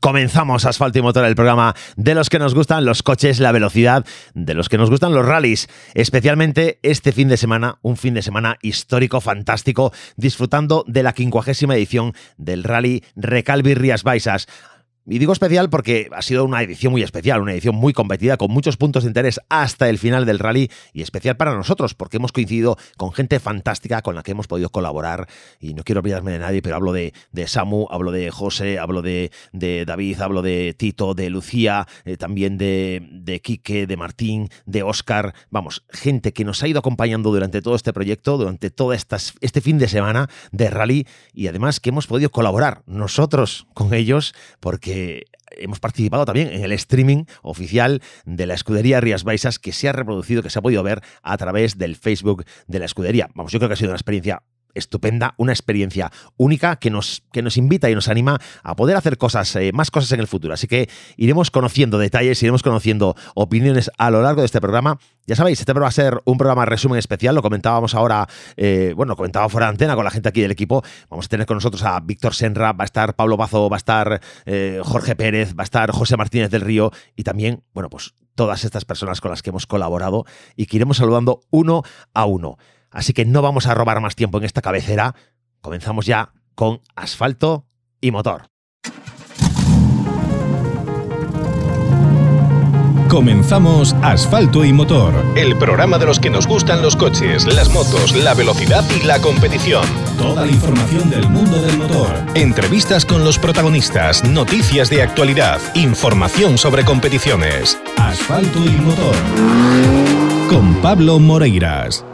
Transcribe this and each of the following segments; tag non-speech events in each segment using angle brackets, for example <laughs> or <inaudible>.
Comenzamos Asfalto y Motor, el programa de los que nos gustan los coches, la velocidad, de los que nos gustan los rallies, especialmente este fin de semana, un fin de semana histórico, fantástico, disfrutando de la quincuagésima edición del rally Recalvi Rías Baixas. Y digo especial porque ha sido una edición muy especial, una edición muy competida, con muchos puntos de interés hasta el final del rally y especial para nosotros porque hemos coincidido con gente fantástica con la que hemos podido colaborar. Y no quiero olvidarme de nadie, pero hablo de, Samu, hablo de José, hablo de, David, hablo de Tito, de Lucía, eh, también de, de Quique, de Martín, de Oscar, vamos, gente que nos ha ido acompañando durante todo este proyecto, durante todo este fin de semana de rally y además que hemos podido colaborar nosotros con ellos porque hemos participado también en el streaming oficial de la escudería Rías Baixas que se ha reproducido, que se ha podido ver a través del Facebook de la escudería. Vamos, yo creo que ha sido una experiencia estupenda, una experiencia única que nos, que nos invita y nos anima a poder hacer cosas, eh, más cosas en el futuro. Así que iremos conociendo detalles, iremos conociendo opiniones a lo largo de este programa. Ya sabéis, este va a ser un programa resumen especial, lo comentábamos ahora, eh, bueno, comentaba fuera de antena con la gente aquí del equipo. Vamos a tener con nosotros a Víctor Senra, va a estar Pablo Bazo, va a estar eh, Jorge Pérez, va a estar José Martínez del Río y también, bueno, pues todas estas personas con las que hemos colaborado y que iremos saludando uno a uno. Así que no vamos a robar más tiempo en esta cabecera. Comenzamos ya con asfalto y motor. Comenzamos Asfalto y Motor, el programa de los que nos gustan los coches, las motos, la velocidad y la competición. Toda la información del mundo del motor. Entrevistas con los protagonistas, noticias de actualidad, información sobre competiciones. Asfalto y Motor. Con Pablo Moreiras.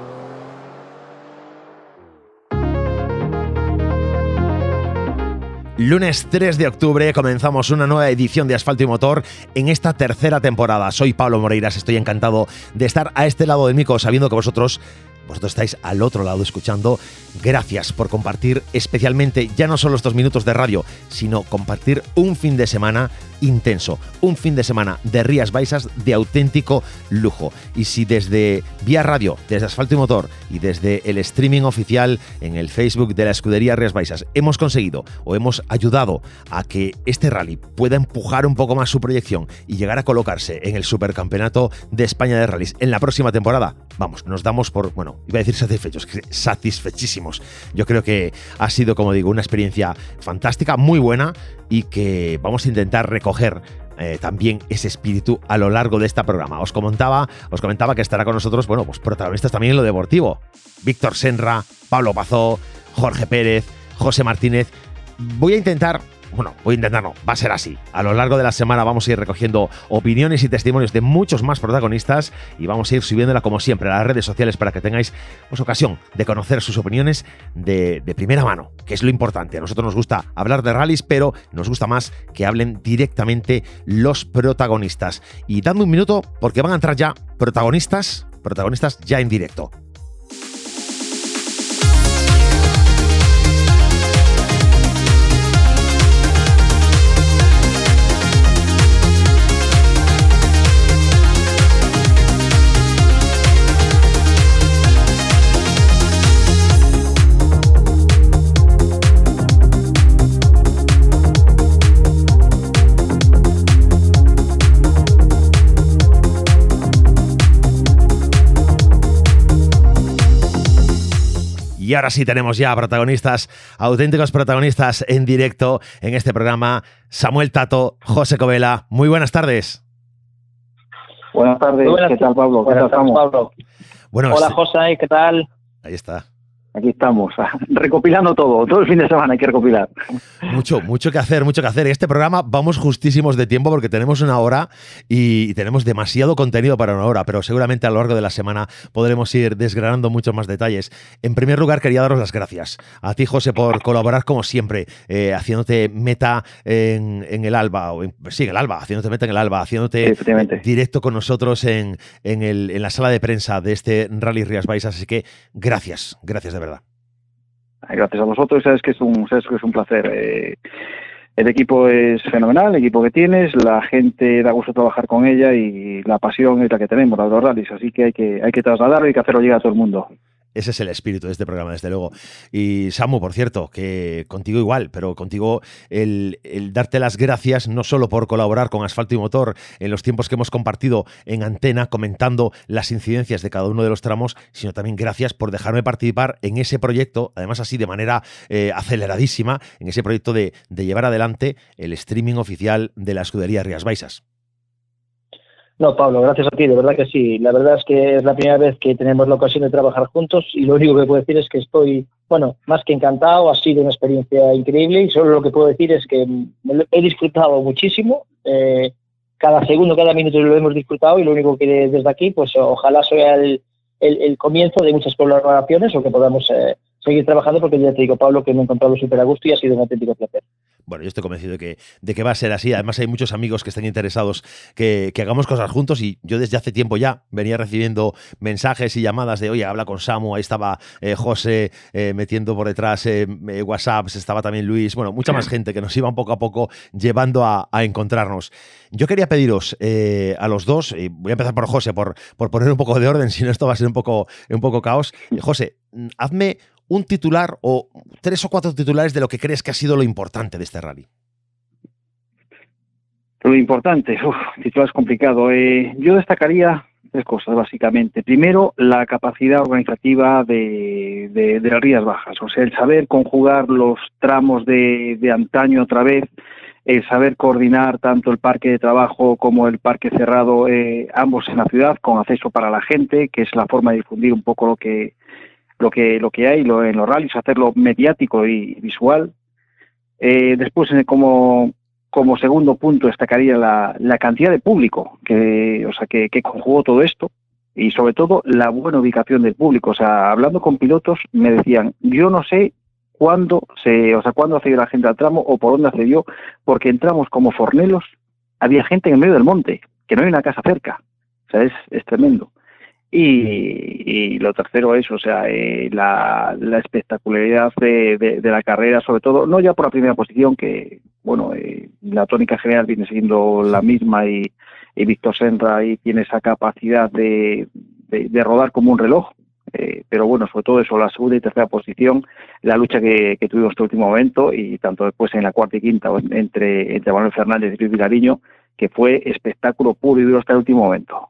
Lunes 3 de octubre comenzamos una nueva edición de Asfalto y Motor en esta tercera temporada. Soy Pablo Moreiras, estoy encantado de estar a este lado del mico sabiendo que vosotros vosotros estáis al otro lado escuchando. Gracias por compartir especialmente ya no solo estos minutos de radio, sino compartir un fin de semana intenso, un fin de semana de Rías Baixas de auténtico lujo. Y si desde Vía Radio, desde Asfalto y Motor y desde el streaming oficial en el Facebook de la escudería Rías Baixas hemos conseguido o hemos ayudado a que este rally pueda empujar un poco más su proyección y llegar a colocarse en el Supercampeonato de España de Rallys en la próxima temporada, vamos, nos damos por, bueno, iba a decir satisfechos, satisfechísimos. Yo creo que ha sido, como digo, una experiencia fantástica, muy buena y que vamos a intentar recoger eh, también ese espíritu a lo largo de este programa. Os comentaba, os comentaba que estará con nosotros, bueno, pues protagonistas también en lo deportivo. Víctor Senra, Pablo Pazó, Jorge Pérez, José Martínez. Voy a intentar bueno, voy a intentarlo, va a ser así. A lo largo de la semana vamos a ir recogiendo opiniones y testimonios de muchos más protagonistas y vamos a ir subiéndola como siempre a las redes sociales para que tengáis pues, ocasión de conocer sus opiniones de, de primera mano, que es lo importante. A nosotros nos gusta hablar de rallies, pero nos gusta más que hablen directamente los protagonistas. Y dando un minuto, porque van a entrar ya protagonistas, protagonistas ya en directo. Y ahora sí tenemos ya protagonistas, auténticos protagonistas en directo en este programa. Samuel Tato, José Covela, muy buenas tardes. Buenas tardes, ¿qué tal Pablo? ¿Qué tal, Pablo? Hola José, ¿qué tal? Ahí está aquí estamos, <laughs> recopilando todo, todo el fin de semana hay que recopilar. Mucho, mucho que hacer, mucho que hacer. Este programa vamos justísimos de tiempo porque tenemos una hora y tenemos demasiado contenido para una hora, pero seguramente a lo largo de la semana podremos ir desgranando muchos más detalles. En primer lugar, quería daros las gracias a ti, José, por colaborar como siempre, eh, haciéndote meta en, el alba, o sí, en el alba, haciéndote meta en el alba, haciéndote directo con nosotros en, en, la sala de prensa de este Rally Rías Baixas. Así que gracias, gracias de Gracias a vosotros, sabes que es un, sabes que es un placer. Eh, el equipo es fenomenal, el equipo que tienes, la gente da gusto trabajar con ella y la pasión es la que tenemos, la de los rallies, así que hay que, hay que trasladarlo y que hacerlo llegar a todo el mundo. Ese es el espíritu de este programa, desde luego. Y Samu, por cierto, que contigo igual, pero contigo el, darte las gracias no solo por colaborar con Asfalto y Motor en los tiempos que hemos compartido en antena, comentando las incidencias de cada uno de los tramos, sino también gracias por dejarme participar en ese proyecto, además así de manera eh, aceleradísima, en ese proyecto de, de llevar adelante el streaming oficial de la escudería Rías Baixas. No, Pablo, gracias a ti, de verdad que sí. La verdad es que es la primera vez que tenemos la ocasión de trabajar juntos y lo único que puedo decir es que estoy, bueno, más que encantado, ha sido una experiencia increíble y solo lo que puedo decir es que he disfrutado muchísimo. Eh, cada segundo, cada minuto lo hemos disfrutado y lo único que desde aquí, pues ojalá sea el, comienzo de muchas colaboraciones o que podamos eh, seguir trabajando porque ya te digo, Pablo, que me he encontrado súper a gusto y ha sido un auténtico placer. Bueno, yo estoy convencido de que, de que va a ser así. Además, hay muchos amigos que están interesados que, hagamos cosas juntos y yo desde hace tiempo ya venía recibiendo mensajes y llamadas de, oye, habla con Samu, ahí estaba eh, José eh, metiendo por detrás eh, WhatsApps, estaba también Luis, bueno, mucha más gente que nos iban poco a poco llevando a, encontrarnos. Yo quería pediros a los dos, y voy a empezar por José, por, por poner un poco de orden, <laughs> si no esto va a ser un poco, un poco caos. José, hazme un titular o tres o cuatro titulares de lo que crees que ha sido lo importante de este rally. Lo importante, uf, titular es complicado. Eh, yo destacaría tres cosas, básicamente. Primero, la capacidad organizativa de, de, las Rías Bajas, o sea, el saber conjugar los tramos de, de antaño otra vez, el saber coordinar tanto el parque de trabajo como el parque cerrado, eh, ambos en la ciudad, con acceso para la gente, que es la forma de difundir un poco lo que lo que, lo que hay lo, en los rallies, hacerlo mediático y visual. Eh, después, como, como segundo punto, destacaría la, la cantidad de público que, o sea, que, que conjugó todo esto y sobre todo la buena ubicación del público. O sea, hablando con pilotos me decían, yo no sé cuándo se, o sea, cuándo accedió la gente al tramo o por dónde accedió, porque entramos como fornelos, había gente en el medio del monte, que no hay una casa cerca. O sea, es, es tremendo. Y, lo tercero es, o sea, eh, la, espectacularidad de, la carrera, sobre todo, no ya por la primera posición, que, bueno, eh, la tónica general viene siendo la misma y, Víctor Senra ahí tiene esa capacidad de, rodar como un reloj, eh, pero bueno, sobre todo eso, la segunda y tercera posición, la lucha que, tuvimos este último momento y tanto después en la cuarta y quinta entre, entre Manuel Fernández y Luis Vilariño, que fue espectáculo puro y duro hasta el último momento.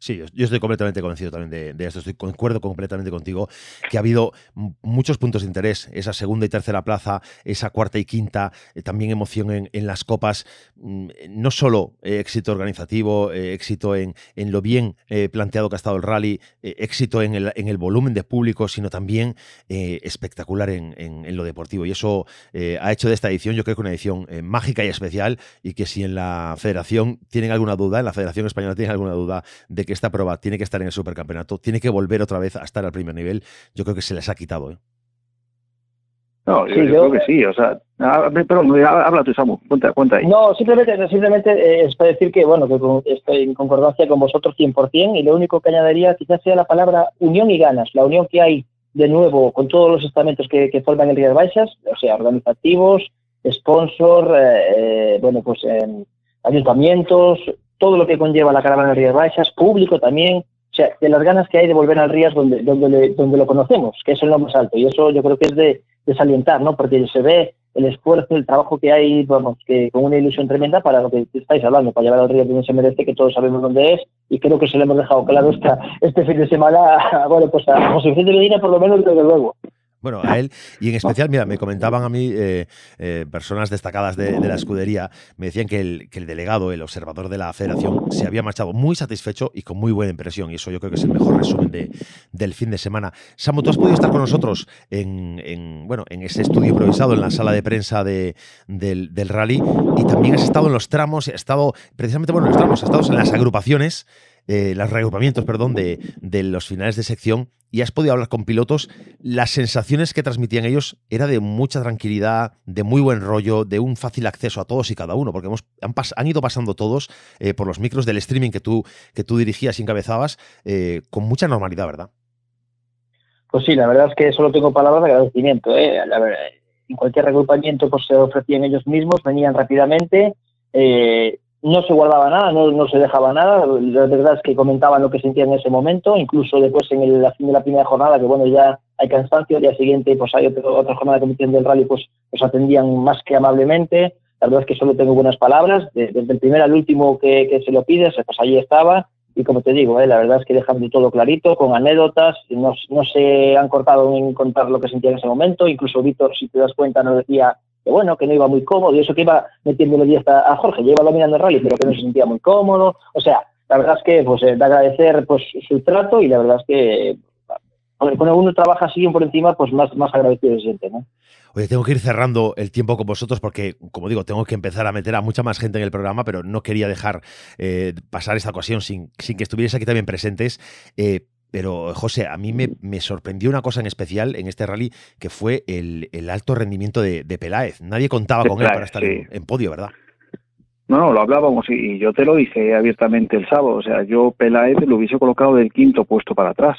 Sí, yo, estoy completamente convencido también de, esto. Estoy concuerdo completamente contigo que ha habido muchos puntos de interés. Esa segunda y tercera plaza, esa cuarta y quinta, eh, también emoción en, las copas. Mm, no solo eh, éxito organizativo, eh, éxito en, en, lo bien planteado que ha estado el rally, éxito en el, en el, volumen de público, sino también espectacular en, lo deportivo. Y eso ha hecho de esta edición, yo creo que una edición mágica y especial. Y que si en la federación tienen alguna duda, en la Federación Española tienen alguna duda de que esta prueba tiene que estar en el supercampeonato, tiene que volver otra vez a estar al primer nivel, yo creo que se les ha quitado. ¿eh? No, yo, creo que sí, o sea, perdón, habla tú, Samu, cuenta, cuenta ahí. No, simplemente, simplemente eh, es para decir que, bueno, que estoy en concordancia con vosotros 100% y lo único que añadiría quizás sea la palabra unión y ganas, la unión que hay de nuevo con todos los estamentos que, forman el Rías Baixas, o sea, organizativos, sponsor, eh, eh bueno, pues ayuntamientos, todo lo que conlleva la caravana de Rías Baixas, público también, o sea, de las ganas que hay de volver al Rías donde, donde, donde lo conocemos, que es el más alto. Y eso yo creo que es de, desalientar, ¿no? Porque se ve el esfuerzo, el trabajo que hay, vamos, que con una ilusión tremenda para lo que estáis hablando, para llevar al Rías donde se merece, que todos sabemos dónde es, y creo que se lo hemos dejado claro esta, este fin de semana, <laughs> bueno, pues a José Vicente Medina por lo menos, desde luego. Bueno, a él y en especial, mira, me comentaban a mí eh, eh, personas destacadas de, la escudería, me decían que el, delegado, el observador de la federación, se había marchado muy satisfecho y con muy buena impresión. Y eso yo creo que es el mejor resumen de, del fin de semana. Samu, tú has podido estar con nosotros en, bueno, en ese estudio improvisado en la sala de prensa de, del, del, rally y también has estado en los tramos, has estado precisamente bueno, en los tramos, has estado en las agrupaciones eh, los reagrupamientos, perdón, de, de, los finales de sección y has podido hablar con pilotos, las sensaciones que transmitían ellos era de mucha tranquilidad, de muy buen rollo, de un fácil acceso a todos y cada uno, porque hemos, han, ido pasando todos eh, por los micros del streaming que tú, que tú dirigías y encabezabas eh, con mucha normalidad, ¿verdad? Pues sí, la verdad es que solo tengo palabras de agradecimiento. en cualquier reagrupamiento pues, se ofrecían ellos mismos, venían rápidamente. Eh, no se guardaba nada, no, no, se dejaba nada. La verdad es que comentaban lo que sentían en ese momento, incluso después en el, la fin de la primera jornada, que bueno, ya hay cansancio, el día siguiente pues hay otra jornada de competición del rally, pues nos atendían más que amablemente. La verdad es que solo tengo buenas palabras. Desde el primer al último que, que se lo pides, pues allí estaba. Y como te digo, eh, la verdad es que dejando todo clarito, con anécdotas, no, no se han cortado en contar lo que sentían en ese momento. Incluso Víctor, si te das cuenta, nos decía bueno, que no iba muy cómodo y eso que iba metiéndole día hasta a Jorge, ya iba dominando el rally, pero que no se sentía muy cómodo. O sea, la verdad es que pues eh, de agradecer pues su trato y la verdad es que cuando uno trabaja así por encima, pues más, más agradecido se siente, ¿no? Oye, tengo que ir cerrando el tiempo con vosotros porque, como digo, tengo que empezar a meter a mucha más gente en el programa, pero no quería dejar eh, pasar esta ocasión sin, sin que estuvierais aquí también presentes. Eh, pero, José, a mí me, sorprendió una cosa en especial en este rally, que fue el, alto rendimiento de, Peláez. Nadie contaba con él para estar en, podio, ¿verdad? No, no, lo hablábamos y yo te lo dije abiertamente el sábado. O sea, yo Peláez lo hubiese colocado del quinto puesto para atrás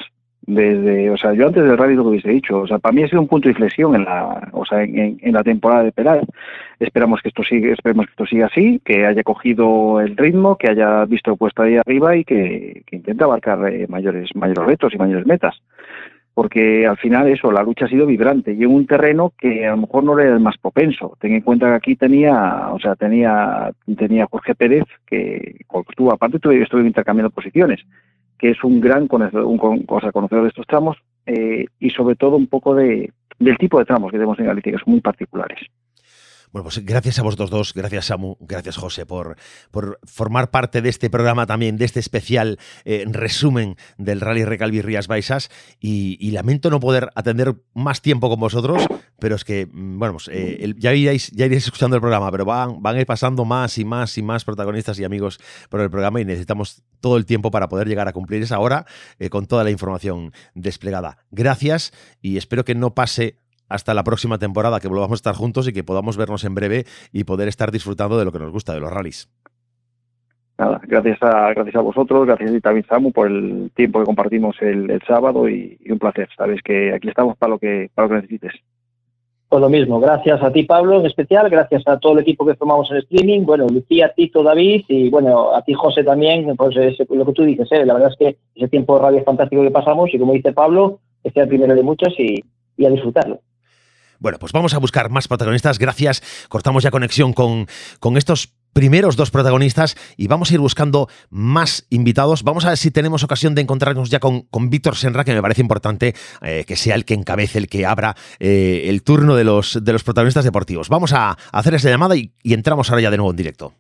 desde, o sea, yo antes del rally lo hubiese dicho, o sea, para mí ha sido un punto de inflexión en la, o sea, en, la temporada de Peláez. Esperamos que esto siga, esperemos que esto siga así, que haya cogido el ritmo, que haya visto puesto ahí arriba y que, que intente abarcar eh, mayores, retos y mayores metas. Porque al final eso, la lucha ha sido vibrante y en un terreno que a lo mejor no era el más propenso. Ten en cuenta que aquí tenía, o sea, tenía, tenía Jorge Pérez, que estuvo, aparte estuve intercambiando posiciones que es un gran conocedor, un conocedor de estos tramos eh, y sobre todo un poco de, del tipo de tramos que tenemos en Galicia, que son muy particulares. Bueno, pues gracias a vosotros dos, gracias Samu, gracias José por, por formar parte de este programa también, de este especial eh, resumen del Rally Recalvi Rías Baixas y, lamento no poder atender más tiempo con vosotros, pero es que, mm, bueno, pues, eh, ya, iréis, ya iréis escuchando el programa, pero van, van a ir pasando más y más y más protagonistas y amigos por el programa y necesitamos todo el tiempo para poder llegar a cumplir esa hora eh, con toda la información desplegada. Gracias y espero que no pase hasta la próxima temporada, que volvamos a estar juntos y que podamos vernos en breve y poder estar disfrutando de lo que nos gusta, de los rallies. Nada, gracias a, gracias a vosotros, gracias a también Samu por el tiempo que compartimos el, sábado y, un placer. Sabes que aquí estamos para lo que, para lo que necesites. Pues lo mismo, gracias a ti Pablo en especial, gracias a todo el equipo que formamos en streaming, bueno, Lucía, Tito, David y bueno, a ti José también, pues lo que tú dices, ¿eh? la verdad es que ese tiempo de radio es fantástico que pasamos y como dice Pablo, este es el primero de muchos y a disfrutarlo. Bueno, pues vamos a buscar más protagonistas. Gracias. Cortamos ya conexión con, con estos primeros dos protagonistas y vamos a ir buscando más invitados. Vamos a ver si tenemos ocasión de encontrarnos ya con, con Víctor Senra, que me parece importante eh, que sea el que encabece, el que abra eh, el turno de los, de los protagonistas deportivos. Vamos a hacer esa llamada y entramos ahora ya de nuevo en directo.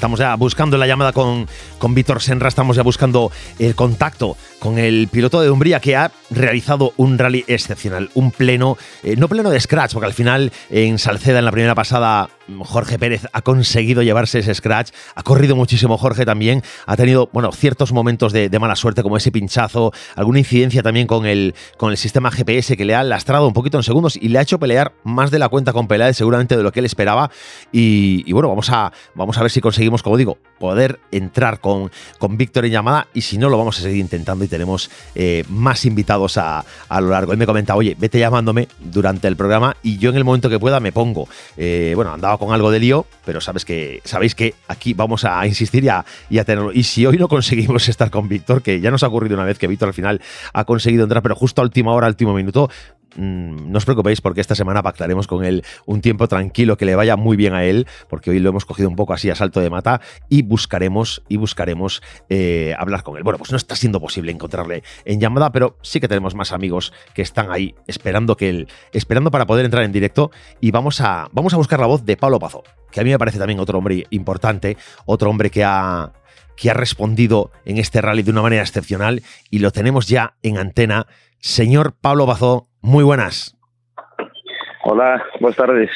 Estamos ya buscando la llamada con, con Víctor Senra, estamos ya buscando el contacto con el piloto de Umbría que ha realizado un rally excepcional, un pleno, eh, no pleno de scratch, porque al final en Salceda en la primera pasada Jorge Pérez ha conseguido llevarse ese scratch, ha corrido muchísimo Jorge también, ha tenido bueno, ciertos momentos de, mala suerte como ese pinchazo, alguna incidencia también con el, con el sistema GPS que le ha lastrado un poquito en segundos y le ha hecho pelear más de la cuenta con Peláez seguramente de lo que él esperaba. Y, bueno, vamos a, vamos a ver si conseguimos, como digo, poder entrar con, con Víctor en llamada y si no lo vamos a seguir intentando. y tenemos eh, más invitados a, a, lo largo. Él me comenta, oye, vete llamándome durante el programa y yo en el momento que pueda me pongo. Eh, bueno, andaba con algo de lío, pero sabes que, sabéis que aquí vamos a insistir y a, tenerlo. Y si hoy no conseguimos estar con Víctor, que ya nos ha ocurrido una vez que Víctor al final ha conseguido entrar, pero justo a última hora, último minuto, no os preocupéis porque esta semana pactaremos con él un tiempo tranquilo que le vaya muy bien a él, porque hoy lo hemos cogido un poco así a salto de mata y buscaremos y buscaremos eh, hablar con él. Bueno, pues no está siendo posible encontrarle en llamada, pero sí que tenemos más amigos que están ahí esperando que él, esperando para poder entrar en directo y vamos a, vamos a buscar la voz de Pablo Pazo, que a mí me parece también otro hombre importante, otro hombre que ha, que ha respondido en este rally de una manera excepcional y lo tenemos ya en antena. Señor Pablo Bazó, muy buenas. Hola, buenas tardes.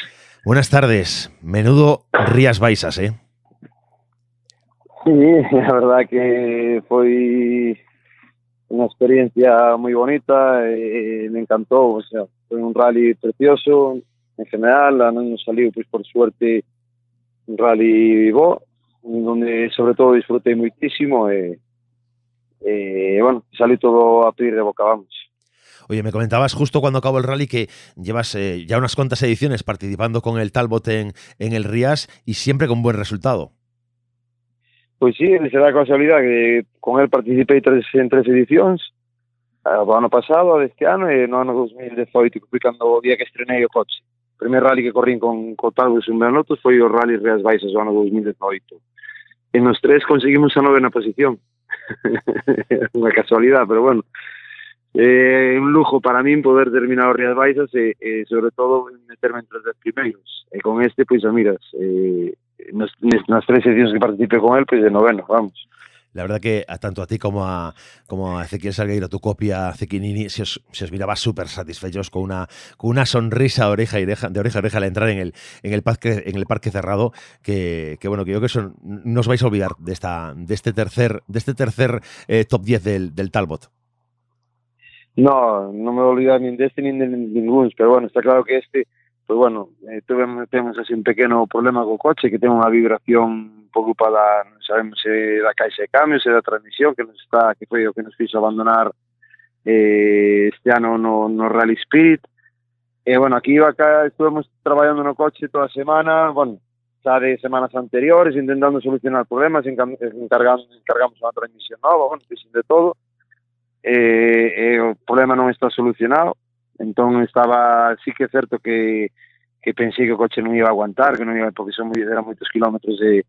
Buenas tardes. Menudo Rías Baixas, ¿eh? Sí, la verdad que fue una experiencia muy bonita, eh, me encantó, o sea, fue un rally precioso, en general, non saliu, pois, por suerte, un rally vivo, donde sobre todo disfrutei muchísimo e, e bueno, salí todo a pedir de boca, vamos. Oye, me comentabas justo cuando acabó el rally que llevas eh, ya unas cuantas ediciones participando con el Talbot en, en el Rías y siempre con buen resultado. Pois sí, se dá a casualidade que con el participei tres, en tres edicións o ano pasado, deste ano e no ano 2018 que fui cando o día que estrenei o coche. O primer rally que corrín con, con Talbot en Bernotos foi o Rally Reas Baixas do ano 2018 e nos tres conseguimos a novena posición. <laughs> Unha casualidade, pero bueno é un lujo para min poder terminar o Rías Baixas e, e sobre todo meterme entre os primeiros e con este, pois, a miras eh, tres edicións que participé con él, pues de noveno, vamos. La verdad que a, tanto a ti como a, como a Ezequiel Salgueiro, tu copia, Cequinini, se os, se os miraba súper satisfechos con una, con una sonrisa oreja y oreja, de oreja a oreja al entrar en el, en el, parque, en el parque cerrado, que, que bueno, que yo creo que eso no os vais a olvidar de, esta, de este tercer, de este tercer eh, top 10 del, del Talbot. No, no me voy a olvidar ni de este ni de ningún, pero bueno, está claro que este pois bueno, eh, tuvemos, temos así un pequeno problema co coche que ten unha vibración por culpa da, sabemos se da caixa de cambios, se da transmisión que nos está, que foi o que nos fixo abandonar eh, este ano no, no Rally Spirit. E bueno, aquí acá, estuvemos traballando no coche toda semana, bueno, xa de semanas anteriores, intentando solucionar problemas, encargamos, encargamos unha transmisión nova, bueno, de todo, e, e o problema non está solucionado. Entón estaba, sí que é certo que, que pensei que o coche non iba a aguantar, que non iba, porque son, eran moitos kilómetros de,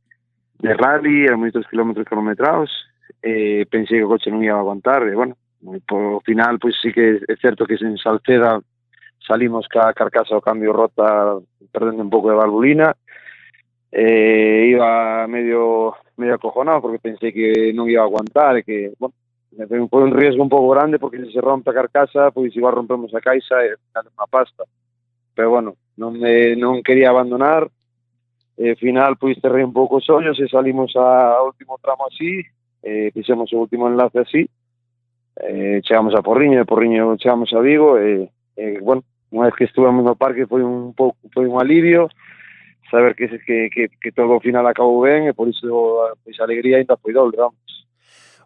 de rally, eran moitos kilómetros cronometrados, e pensei que o coche non iba a aguantar, e bueno, por final, pois sí que é certo que sen Salceda salimos ca carcasa o cambio rota perdendo un pouco de valvulina, e iba medio medio acojonado porque pensei que non iba a aguantar e que, bueno, foi un riesgo un pouco grande porque se se rompe a carcasa, pois igual rompemos a caixa e final unha pasta. Pero bueno, non, me, non quería abandonar, e final pois cerrei un pouco os ollos e salimos ao último tramo así, e fixemos o último enlace así, e chegamos a Porriño, e Porriño chegamos a Vigo, e, e bueno, unha vez que estuvemos no parque foi un pouco foi un alivio, saber que, que, que, que todo o final acabou ben, e por iso pois, a alegría ainda foi doble, vamos.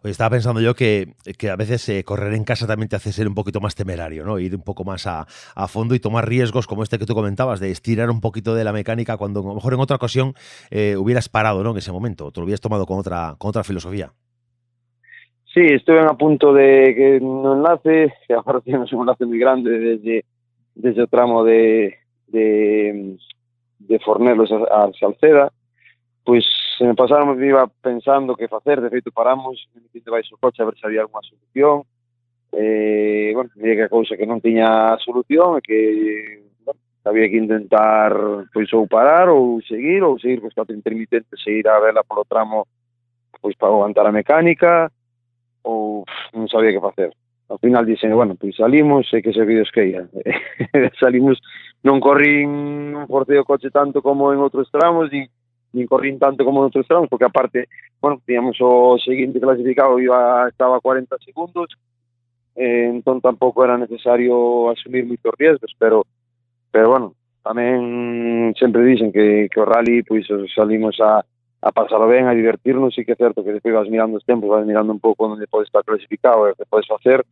Estaba pensando yo que, que a veces eh, correr en casa también te hace ser un poquito más temerario, ¿no? Ir un poco más a, a, fondo y tomar riesgos como este que tú comentabas, de estirar un poquito de la mecánica cuando a lo mejor en otra ocasión eh, hubieras parado, ¿no? En ese momento, te lo hubieras tomado con otra, con otra filosofía. Sí, estuve a punto de que un enlace, que ahora <laughs> tenemos un enlace muy grande desde, desde el tramo de, de, de Fornelos a, a Salceda, pois se me pasaron iba pensando que facer, de feito paramos, metindo baixo o coche a ver se había alguna solución, eh, bueno, me que a cousa que non tiña solución e que bueno, había que intentar pois ou parar ou seguir ou seguir co espacio intermitente, seguir a vela polo tramo pois para aguantar a mecánica ou non sabía que facer. Ao final dixen, bueno, pois salimos e que se vídeos que ia. <laughs> salimos, non corrín, non forcei o coche tanto como en outros tramos, e nin corrín tanto como noutros tramos, porque aparte, bueno, tiñamos o seguinte clasificado, iba, estaba a 40 segundos, eh, entón tampouco era necesario asumir moitos riesgos, pero, pero bueno, tamén sempre dicen que, que o rally, pois, salimos a, a pasar ben, a divertirnos, e que é certo que despois vas mirando os tempos, vas mirando un pouco onde podes estar clasificado e o que podes facer,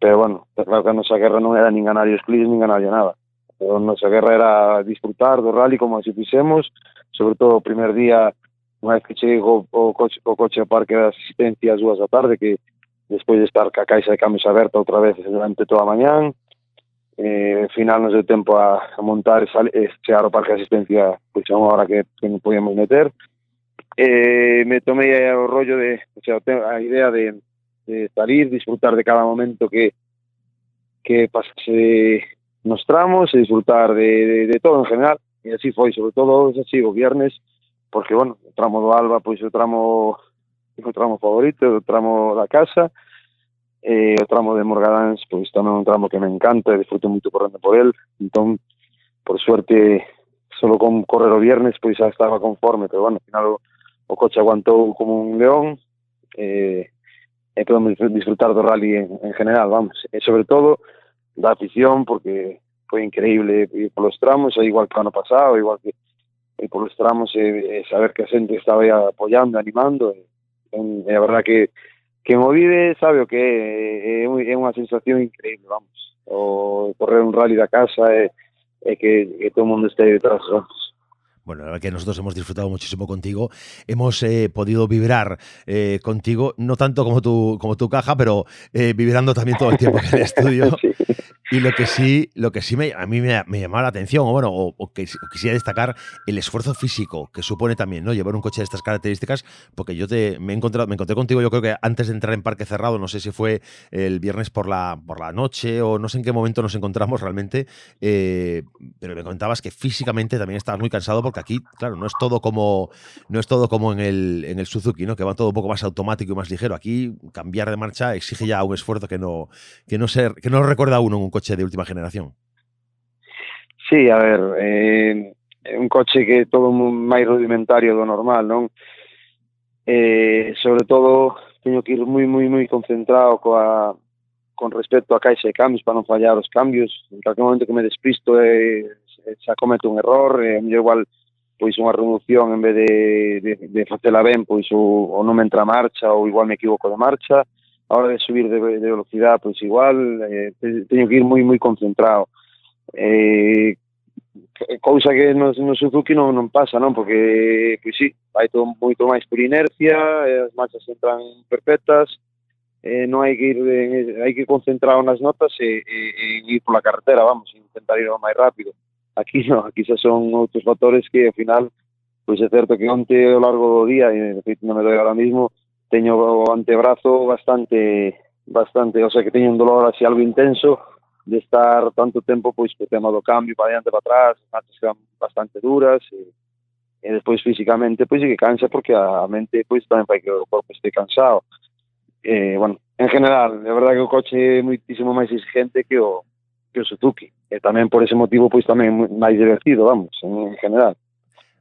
pero bueno, claro que a nosa guerra non era nin ganar os clics, nin ganar nada a nosa guerra era disfrutar do rally como así fixemos, sobre todo o primer día unha vez que chego o coche, o coche ao parque das asistencias dúas da tarde que despois de estar ca caixa de cambios aberta outra vez durante toda a mañán eh, final nos deu tempo a, a montar e eh, chegar ao parque de asistencia pois a unha hora que, que non podíamos meter. Eh, me tomei o rollo de o sea, a idea de, de salir, disfrutar de cada momento que que pasase nos tramos e disfrutar de, de, de todo en general. E así foi, sobre todo así o viernes, porque, bueno, o tramo do Alba, pois o tramo o tramo favorito, o tramo da casa, e o tramo de Morgadans, pois tamén un tramo que me encanta, disfruto moito correndo por el, entón, por suerte, solo con correr o viernes, pois xa estaba conforme, pero, bueno, ao final o, o coche aguantou como un león, e, e podemos disfrutar do rally en, en general, vamos, e sobre todo da afición, porque foi increíble ir polos tramos, igual que o ano pasado, igual que e polos tramos e, e saber que a xente estaba aí apoiando, animando, e, e a verdad que que mo vive sabe que é unha sensación increíble, vamos. O correr un rally da casa e, e que, que todo o mundo este detrás, vamos. Bueno, la verdad que nosotros hemos disfrutado muchísimo contigo. Hemos eh, podido vibrar eh, contigo, no tanto como tu, como tu caja, pero eh, vibrando también todo el tiempo en el estudio. <laughs> Sí. Y lo que sí, lo que sí me, a mí me, llamaba la atención, o bueno, o, que, quisiera destacar el esfuerzo físico que supone también, ¿no? Llevar un coche de estas características, porque yo te me he encontrado, me encontré contigo, yo creo que antes de entrar en Parque Cerrado, no sé si fue el viernes por la, por la noche o no sé en qué momento nos encontramos realmente, eh, pero me comentabas que físicamente también estabas muy cansado porque aquí, claro, no es todo como no es todo como en el, en el Suzuki, ¿no? Que va todo un poco más automático y más ligero. Aquí cambiar de marcha exige ya un esfuerzo que no que no ser que no recuerda uno en un coche coche de última generación? Sí, a ver, eh, un coche que é todo máis rudimentario do normal, non? Eh, sobre todo, teño que ir moi, moi, moi concentrado coa, con respecto a caixa de cambios para non fallar os cambios. En calquer momento que me despisto e eh, xa cometo un error, e eh, igual pois unha reducción en vez de, de, de facela ben, pois o, o non me entra a marcha ou igual me equivoco de marcha a hora de subir de, velocidade, pois igual, eh, teño que ir moi moi concentrado. Eh, cousa que no, no Suzuki non, non pasa, non? Porque, pois sí, vai todo moito máis por inercia, as marchas entran perfectas, eh, non hai que ir, eh, que concentrar nas notas e, e, e ir carretera, vamos, intentar ir máis rápido. Aquí non, aquí son outros factores que ao final, pois é certo que onte ao largo do día, e de feito non me doi ahora mismo, teño o antebrazo bastante bastante, o sea que teño un dolor así algo intenso de estar tanto tempo pois co tema do cambio para diante para atrás, marchas que bastante duras e, e despois físicamente pois que cansa porque a mente pois tamén fai que o corpo este cansado. Eh, bueno, en general, é verdade que o coche é muitísimo máis exigente que o que o Suzuki e tamén por ese motivo pois tamén máis divertido, vamos, en, en general.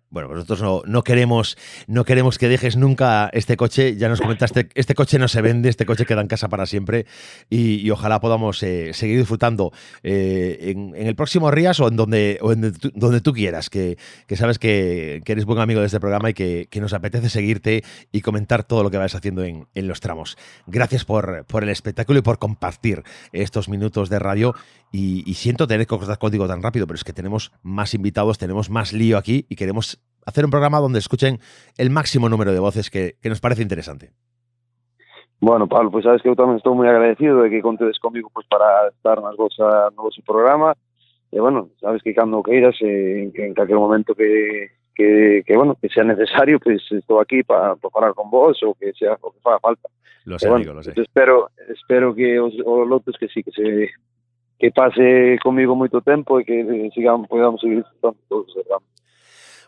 Bueno, pues nosotros no, no, queremos, no queremos que dejes nunca este coche. Ya nos comentaste, este coche no se vende, este coche queda en casa para siempre y, ojalá podamos eh, seguir disfrutando eh, en, en, el próximo Rías o en donde, o en donde tú quieras, que, que sabes que, que, eres buen amigo de este programa y que, que, nos apetece seguirte y comentar todo lo que vas haciendo en, en los tramos. Gracias por, por, el espectáculo y por compartir estos minutos de radio y, y siento tener que cortar contigo tan rápido, pero es que tenemos más invitados, tenemos más lío aquí y queremos hacer un programa donde escuchen el máximo número de voces que, que nos parece interesante. Bueno, Pablo, pues sabes que eu tamén estou moi agradecido de que contedes comigo pues, para estar nas vosa, no vosso programa. E bueno, sabes que cando queiras, eh, en, en calquer momento que, que, que, bueno, que sea necesario, pues estou aquí para pa falar con vos ou que sea o que faga falta. Lo sé, bueno, lo sé. Espero, espero que os, os lotes que sí, que se que pase comigo moito tempo e que sigamos, podamos seguir programas.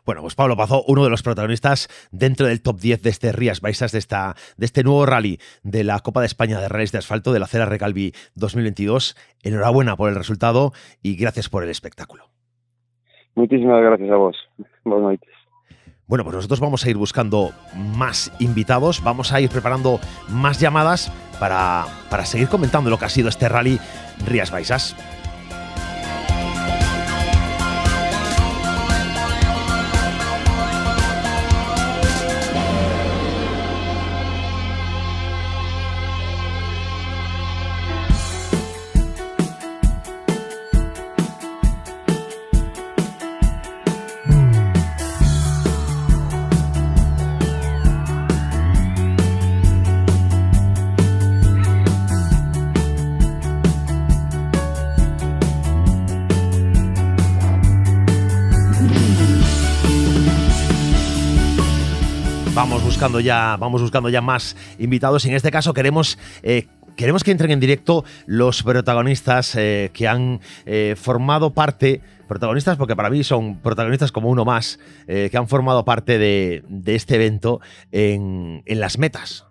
Bueno, pues Pablo Pazó, uno de los protagonistas dentro del top 10 de este Rías Baixas, de, esta, de este nuevo rally de la Copa de España de Rallys de Asfalto de la Cera Recalvi 2022. Enhorabuena por el resultado y gracias por el espectáculo. Muchísimas gracias a vos. Buenas noches. Bueno, pues nosotros vamos a ir buscando más invitados, vamos a ir preparando más llamadas para, para seguir comentando lo que ha sido este rally Rías Baixas. Buscando ya, vamos buscando ya más invitados. En este caso queremos eh, queremos que entren en directo los protagonistas eh, que han eh, formado parte, protagonistas porque para mí son protagonistas como uno más, que han formado parte de, este evento en, las metas.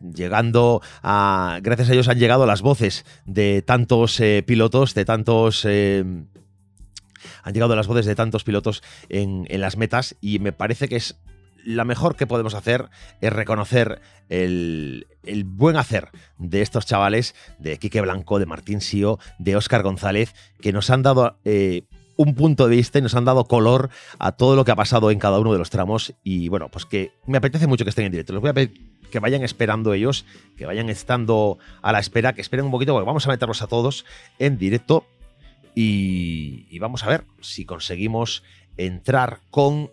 Llegando a. Gracias a ellos han llegado las voces de tantos pilotos, de tantos. Han llegado las voces de tantos pilotos en las metas y me parece que es la mejor que podemos hacer es reconocer el, el, buen hacer de estos chavales, de Quique Blanco, de Martín Sío, de Óscar González, que nos han dado eh, un punto de vista y nos han dado color a todo lo que ha pasado en cada uno de los tramos. Y bueno, pues que me apetece mucho que estén en directo. Les voy a pedir que vayan esperando ellos, que vayan estando a la espera, que esperen un poquito, porque vamos a meterlos a todos en directo. Y, vamos a ver si conseguimos entrar con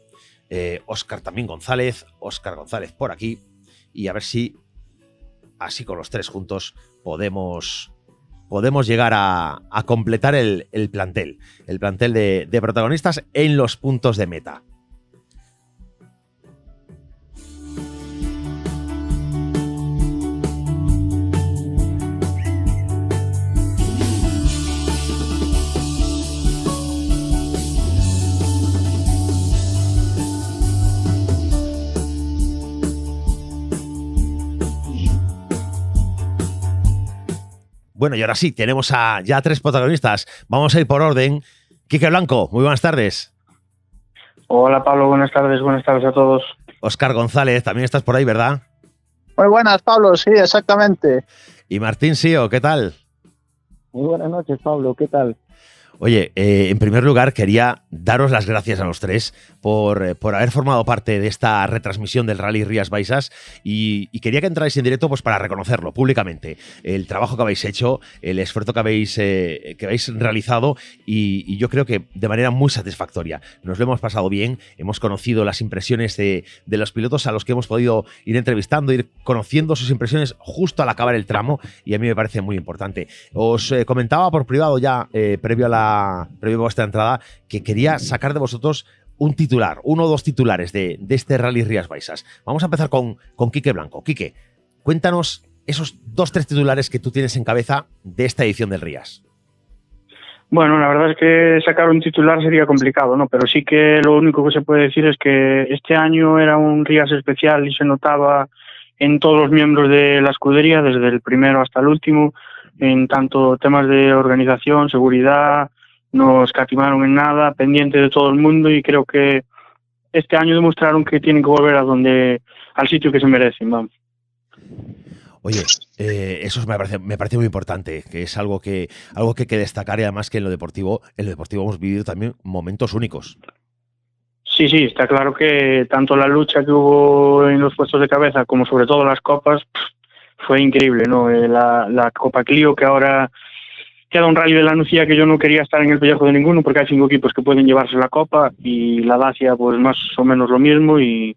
Oscar eh, también González, Oscar González por aquí, y a ver si así con los tres juntos podemos podemos llegar a, completar el, plantel, el plantel de protagonistas en los puntos de meta. Bueno, y ahora sí, tenemos a ya tres protagonistas. Vamos a ir por orden. Quique Blanco, muy buenas tardes. Hola Pablo, buenas tardes, buenas tardes a todos. Oscar González, también estás por ahí, ¿verdad? Muy buenas, Pablo, sí, exactamente. Y Martín Sío, ¿qué tal? Muy buenas noches, Pablo, ¿qué tal? Oye, eh, en primer lugar quería daros las gracias a los tres por, eh, por haber formado parte de esta retransmisión del Rally Rías Baixas y, quería que entráis en directo pues, para reconocerlo públicamente, el trabajo que habéis hecho, el esfuerzo que habéis, eh, que habéis realizado y, yo creo que de manera muy satisfactoria. Nos lo hemos pasado bien, hemos conocido las impresiones de, de los pilotos a los que hemos podido ir entrevistando, ir conociendo sus impresiones justo al acabar el tramo y a mí me parece muy importante. Os comentaba por privado ya, previo a la previo a vuestra entrada, que quería sacar de vosotros un titular, uno o dos titulares de, este Rally Rías Baixas. Vamos a empezar con, con Quique Blanco. Quique, cuéntanos esos dos, tres titulares que tú tienes en cabeza de esta edición del Rías. Bueno, la verdad es que sacar un titular sería complicado, ¿no? Pero sí que lo único que se puede decir es que este año era un Rías especial y se notaba en todos los miembros de la escudería, desde el primero hasta el último, en tanto temas de organización, seguridad, no escatimaron en nada, pendiente de todo el mundo y creo que este año demostraron que tienen que volver a donde al sitio que se merecen, vamos. Oye, eh, eso me parece, me parece muy importante, que es algo que, algo que hay que destacar y además que en lo deportivo, en lo deportivo hemos vivido también momentos únicos. Sí, sí, está claro que tanto la lucha que hubo en los puestos de cabeza como sobre todo las copas fue increíble, ¿no? Eh, la, la Copa Clio que ahora queda un rally de la Nucía que yo no quería estar en el pellejo de ninguno porque hay cinco equipos que pueden llevarse la copa y la Dacia pues más o menos lo mismo y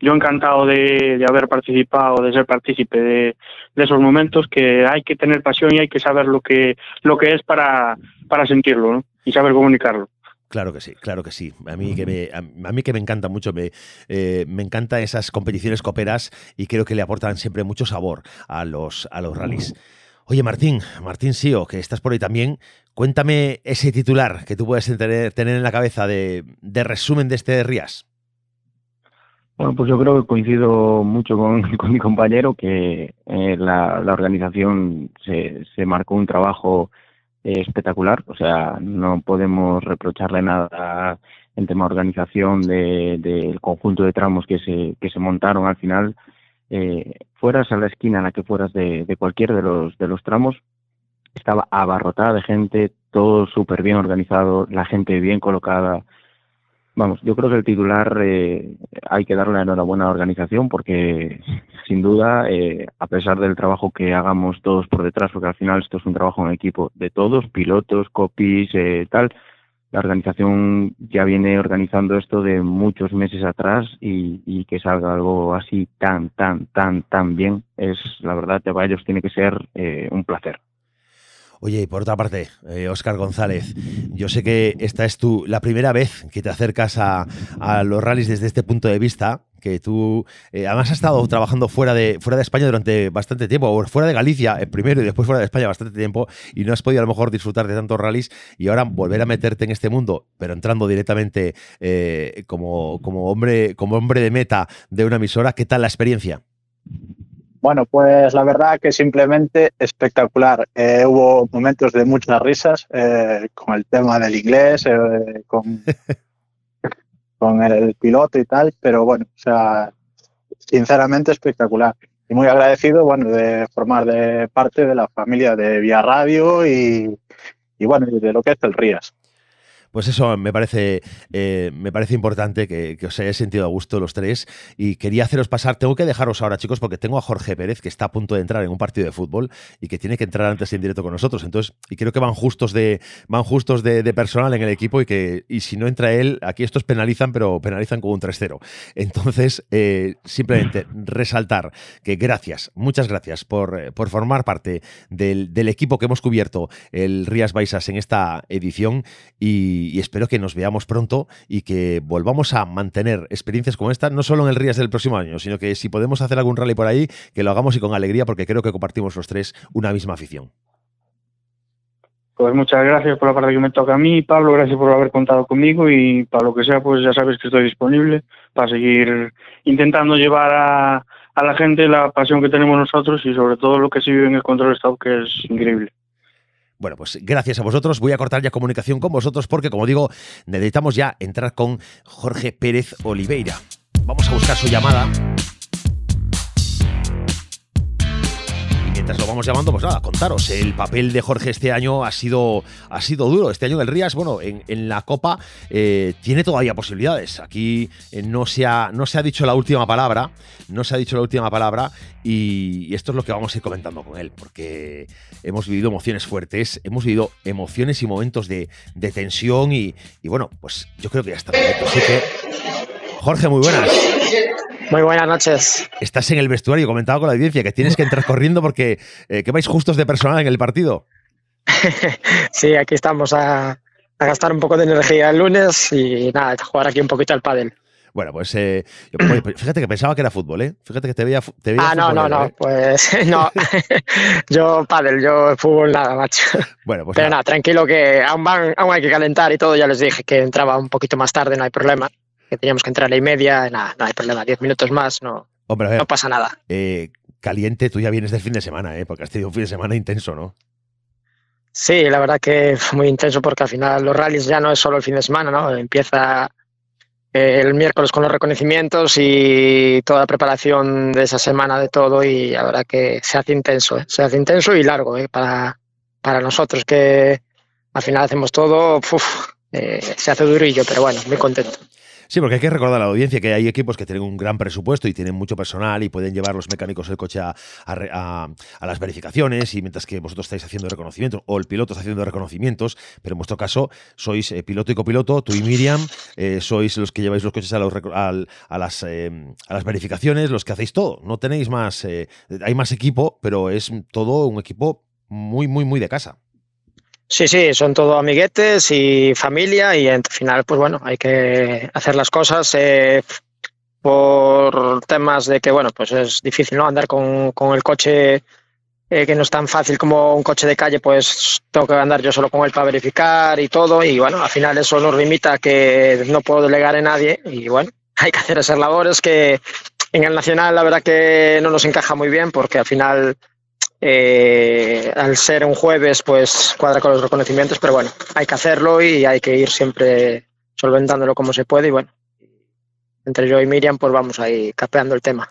yo encantado de, de haber participado, de ser partícipe de, esos momentos que hay que tener pasión y hay que saber lo que, lo que es para, para sentirlo ¿no? y saber comunicarlo. Claro que sí, claro que sí. A mí que me, a, mí que me encanta mucho, me, eh, me encantan esas competiciones coperas y creo que le aportan siempre mucho sabor a los, a los rallies. Oye, Martín, Martín Sío, que estás por ahí también, cuéntame ese titular que tú puedes tener, en la cabeza de, resumen de este Rías. Bueno, pues yo creo que coincido mucho con, <laughs> mi compañero que eh, la, organización se, se, marcó un trabajo eh, espectacular, o sea, no podemos reprocharle nada en tema de organización del conjunto de tramos que se, que se montaron al final eh, fueras a la esquina en la que fueras de, cualquier de los, de los tramos, estaba abarrotada de gente, todo súper bien organizado, la gente bien colocada. Vamos, yo creo que el titular eh, hay que darle enhorabuena a la organización porque, sin duda, eh, a pesar del trabajo que hagamos todos por detrás, porque al final esto es un trabajo en equipo de todos, pilotos, copies, eh, tal, la organización ya viene organizando esto de muchos meses atrás y, que salga algo así tan, tan, tan, tan bien, es la verdad, para ellos tiene que ser eh, un placer. Oye, y por otra parte, Oscar eh, González, yo sé que esta es tu la primera vez que te acercas a, a los rallies desde este punto de vista que tú eh, además has estado trabajando fuera de, fuera de España durante bastante tiempo, o fuera de Galicia eh, primero y después fuera de España bastante tiempo, y no has podido a lo mejor disfrutar de tantos rallies, y ahora volver a meterte en este mundo, pero entrando directamente eh, como, como, hombre, como hombre de meta de una emisora, ¿qué tal la experiencia? Bueno, pues la verdad que simplemente espectacular. hubo momentos de muchas risas con el tema del inglés, con <laughs> con el piloto y tal, pero bueno, o sea, sinceramente espectacular. Y muy agradecido, bueno, de formar de parte de la familia de Vía Radio y, y bueno, de lo que es el Rías. Pues eso me parece, eh, me parece importante que, os hayáis sentido a gusto los tres. Y quería haceros pasar, tengo que dejaros ahora chicos porque tengo a Jorge Pérez que está a punto de entrar en un partido de fútbol y que tiene que entrar antes en directo con nosotros, entonces, y creo que van justos de, van justos de, personal en el equipo y que, y si no entra él, aquí estos penalizan, pero penalizan con un 3-0. Entonces, eh, simplemente resaltar que gracias, muchas gracias por, eh, por formar parte del, del, equipo que hemos cubierto el Rías Baisas en esta edición. Y y, espero que nos veamos pronto y que volvamos a mantener experiencias como esta, no solo en el Rías del próximo año, sino que si podemos hacer algún rally por ahí, que lo hagamos y con alegría, porque creo que compartimos los tres una misma afición. Pues muchas gracias por la parte que me toca a mí, Pablo, gracias por haber contado conmigo y para lo que sea, pues ya sabes que estoy disponible para seguir intentando llevar a, a la gente la pasión que tenemos nosotros y sobre todo lo que se vive en el control estado, que es increíble. Bueno, pues gracias a vosotros. Voy a cortar ya comunicación con vosotros porque, como digo, necesitamos ya entrar con Jorge Pérez Oliveira. Vamos a buscar su llamada. Mientras lo vamos llamando, pues nada, contaros, el papel de Jorge este año ha sido, ha sido duro. Este año el Rías, bueno, en, la Copa eh, tiene todavía posibilidades. Aquí eh, no, se ha, no se ha dicho la última palabra, no se ha dicho la última palabra y, esto es lo que vamos a ir comentando con él, porque hemos vivido emociones fuertes, hemos vivido emociones y momentos de, tensión y, bueno, pues yo creo que ya está perfecto. Así que, Jorge, muy buenas. Muy buenas noches. Estás en el vestuario, comentaba con la audiencia que tienes que entrar corriendo porque eh, que vais justos de personal en el partido. <laughs> sí, aquí estamos a, gastar un poco de energía el lunes y nada, a jugar aquí un poquito al pádel. Bueno, pues, eh, pues, fíjate que pensaba que era fútbol, ¿eh? Fíjate que te veía, te Ah, no, no, no, ¿eh? pues <laughs> no. <laughs> yo pádel, yo fútbol nada, macho. Bueno, pues Pero nada, tranquilo que aún, van, aún hay que calentar y todo. Ya les dije que entraba un poquito más tarde, no hay problema que teníamos que entrar a la y media, nada, no hay problema, diez minutos más, no, no pasa nada. Eh, caliente, tú ya vienes del fin de semana, ¿eh? porque has tenido un fin de semana intenso, ¿no? Sí, la verdad que fue muy intenso porque al final los rallies ya no es solo el fin de semana, ¿no? Empieza eh, el miércoles con los reconocimientos y toda la preparación de esa semana de todo y la verdad que se hace intenso, ¿eh? se hace intenso y largo ¿eh? para, para nosotros que al final hacemos todo, se hace durillo, pero bueno, muy contento. Sí, porque hay que recordar a la audiencia que hay equipos que tienen un gran presupuesto y tienen mucho personal y pueden llevar los mecánicos del coche a, las verificaciones y mientras que vosotros estáis haciendo reconocimientos o el piloto está haciendo reconocimientos, pero en vuestro caso sois eh, piloto y copiloto, tú y Miriam, eh, sois los que lleváis los coches a, las, em, a las verificaciones, los que hacéis todo. No tenéis más, eh, hay más equipo, pero es todo un equipo muy, muy, muy de casa. Sí, sí, son todo amiguetes y familia y al final, pues bueno, hay que hacer las cosas eh, por temas de que, bueno, pues es difícil, ¿no? Andar con, el coche eh, que no es tan fácil como un coche de calle, pues tengo que andar yo solo con él para verificar y todo y bueno, al final eso nos limita que no puedo delegar en nadie y bueno, <laughs> hay que hacer esas labores que en el Nacional la verdad que no nos encaja muy bien porque al final eh, al ser un jueves, pues cuadra con los reconocimientos, pero bueno, hay que hacerlo y hay que ir siempre solventándolo como se puede y bueno, entre yo y Miriam pues vamos ahí capeando el tema.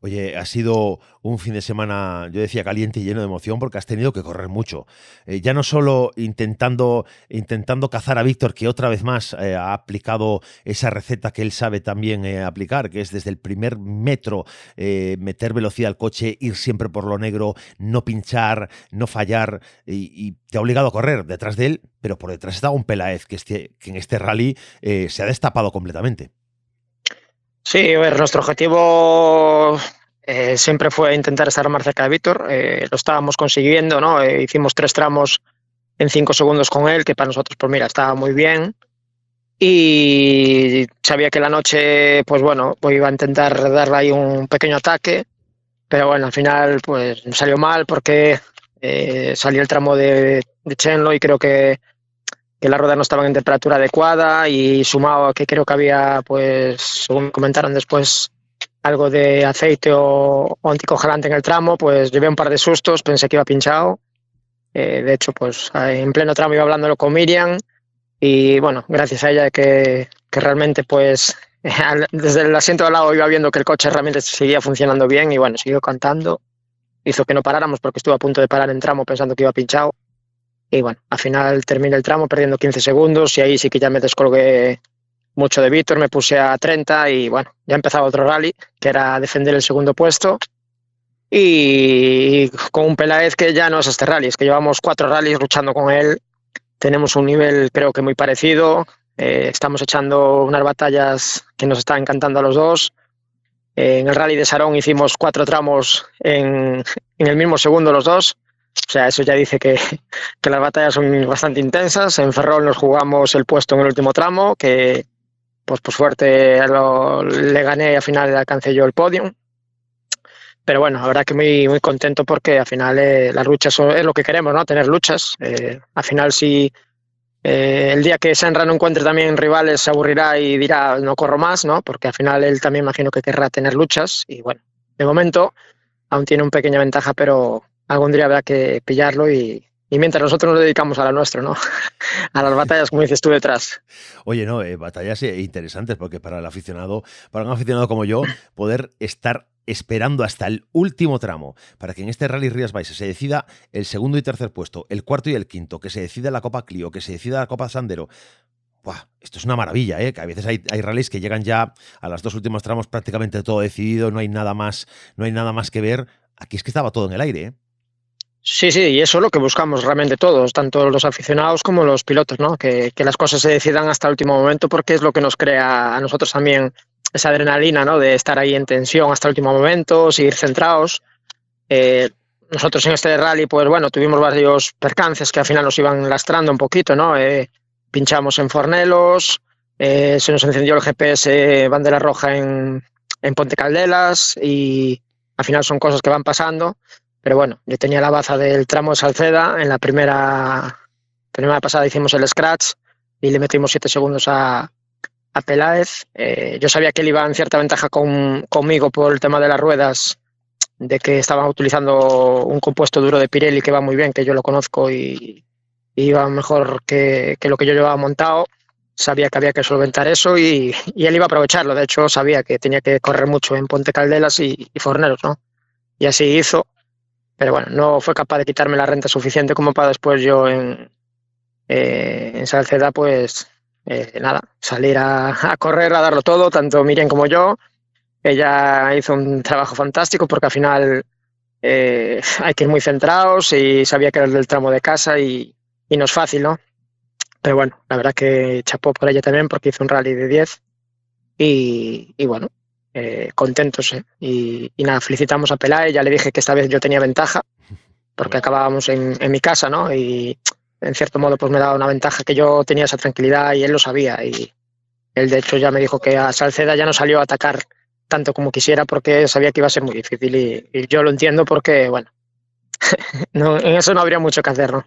Oye, ha sido un fin de semana, yo decía, caliente y lleno de emoción porque has tenido que correr mucho. Eh, ya no solo intentando, intentando cazar a Víctor, que otra vez más eh, ha aplicado esa receta que él sabe también eh, aplicar, que es desde el primer metro meter velocidad al coche, ir siempre por lo negro, no pinchar, no fallar, y, te ha obligado a correr detrás de él, pero por detrás está un Pelaez que, este, que en este rally se ha destapado completamente. Sí, a ver, nuestro objetivo eh, siempre fue intentar estar más cerca de Víctor. Eh, lo estábamos consiguiendo, ¿no? Eh, hicimos tres tramos en cinco segundos con él, que para nosotros, pues mira, estaba muy bien. Y sabía que la noche, pues bueno, pues iba a intentar darle ahí un pequeño ataque, pero bueno, al final, pues salió mal porque salió el tramo de, de Chenlo y creo que que las ruedas no estaban en temperatura adecuada y sumado a que creo que había, pues, según comentaron después, algo de aceite o, anticongelante en el tramo, pues llevé un par de sustos, pensé que iba pinchado. Eh, de hecho, pues en pleno tramo iba hablándolo con Miriam y bueno, gracias a ella que, que realmente pues <laughs> desde el asiento al lado iba viendo que el coche realmente seguía funcionando bien y bueno, siguió cantando. Hizo que no paráramos porque estuve a punto de parar en tramo pensando que iba pinchado Y bueno, al final terminé el tramo perdiendo 15 segundos y ahí sí que ya me descolgué mucho de Víctor, me puse a 30 y bueno, ya empezaba otro rally, que era defender el segundo puesto. Y con un Peláez que ya no es este rally, es que llevamos cuatro rallies luchando con él. Tenemos un nivel creo que muy parecido. Eh, estamos echando unas batallas que nos están encantando a los dos. Eh, en el rally de Sarón hicimos cuatro tramos en, en el mismo segundo los dos. O sea, eso ya dice <laughs> que, las batallas son bastante intensas. En Ferrol nos jugamos el puesto en el último tramo, que pues por suerte lo, le gané y al final alcancé yo el podio. Pero bueno, la verdad que muy, muy contento porque al final eh, las luchas es lo que queremos, ¿no? Tener luchas. Eh, al final si eh, el día que Senra no encuentre también rivales se aburrirá y dirá no corro más, ¿no? Porque al final él también imagino que querrá tener luchas y bueno, de momento aún tiene una pequeña ventaja, pero algún día habrá que pillarlo y, mientras nosotros nos dedicamos a la nuestra, ¿no? <laughs> a las batallas, como dices tú, detrás. Oye, no, eh, batallas eh, interesantes, porque para el aficionado, para un aficionado como yo, poder estar esperando hasta el último tramo para que en este Rally Rías Baixas se decida el segundo y tercer puesto, el cuarto y el quinto, que se decida la Copa Clio, que se decida la Copa Sandero. Buah, esto es una maravilla, ¿eh? que a veces hay, hay rallies que llegan ya a los dos últimos tramos prácticamente todo decidido, no hay nada más, no hay nada más que ver. Aquí es que estaba todo en el aire, ¿eh? Sí, sí, y eso es lo que buscamos realmente todos, tanto los aficionados como los pilotos, ¿no? Que, que, las cosas se decidan hasta el último momento porque es lo que nos crea a nosotros también esa adrenalina, ¿no? De estar ahí en tensión hasta el último momento, seguir centrados. Eh, nosotros en este rally, pues bueno, tuvimos varios percances que al final nos iban lastrando un poquito, ¿no? Eh, pinchamos en Fornelos, eh, se nos encendió el GPS bandera roja en, en Ponte Caldelas y al final son cosas que van pasando pero bueno, yo tenía la baza del tramo de Salceda. En la primera, primera pasada hicimos el scratch y le metimos siete segundos a, a Peláez. Eh, yo sabía que él iba en cierta ventaja con, conmigo por el tema de las ruedas, de que estaban utilizando un compuesto duro de Pirelli que va muy bien, que yo lo conozco y, y iba mejor que, que, lo que yo llevaba montado. Sabía que había que solventar eso y, y, él iba a aprovecharlo. De hecho, sabía que tenía que correr mucho en Ponte Caldelas y, y Forneros, ¿no? Y así hizo pero bueno, no fue capaz de quitarme la renta suficiente como para después yo en, eh, en Salceda, pues eh, nada, salir a, correr, a darlo todo, tanto Miriam como yo. Ella hizo un trabajo fantástico porque al final eh, hay que ir muy centrados y sabía que era el del tramo de casa y, no es fácil, ¿no? Pero bueno, la verdad que chapó por ella también porque hizo un rally de 10 y, y bueno, eh, contentos. ¿eh? Y, y, nada, felicitamos a Peláez, ya le dije que esta vez yo tenía ventaja, porque acabábamos en, en, mi casa, ¿no? Y en cierto modo pues me daba una ventaja que yo tenía esa tranquilidad y él lo sabía. Y él de hecho ya me dijo que a Salceda ya no salió a atacar tanto como quisiera porque sabía que iba a ser muy difícil y, y yo lo entiendo porque, bueno, <laughs> no, en eso no habría mucho que hacer, ¿no?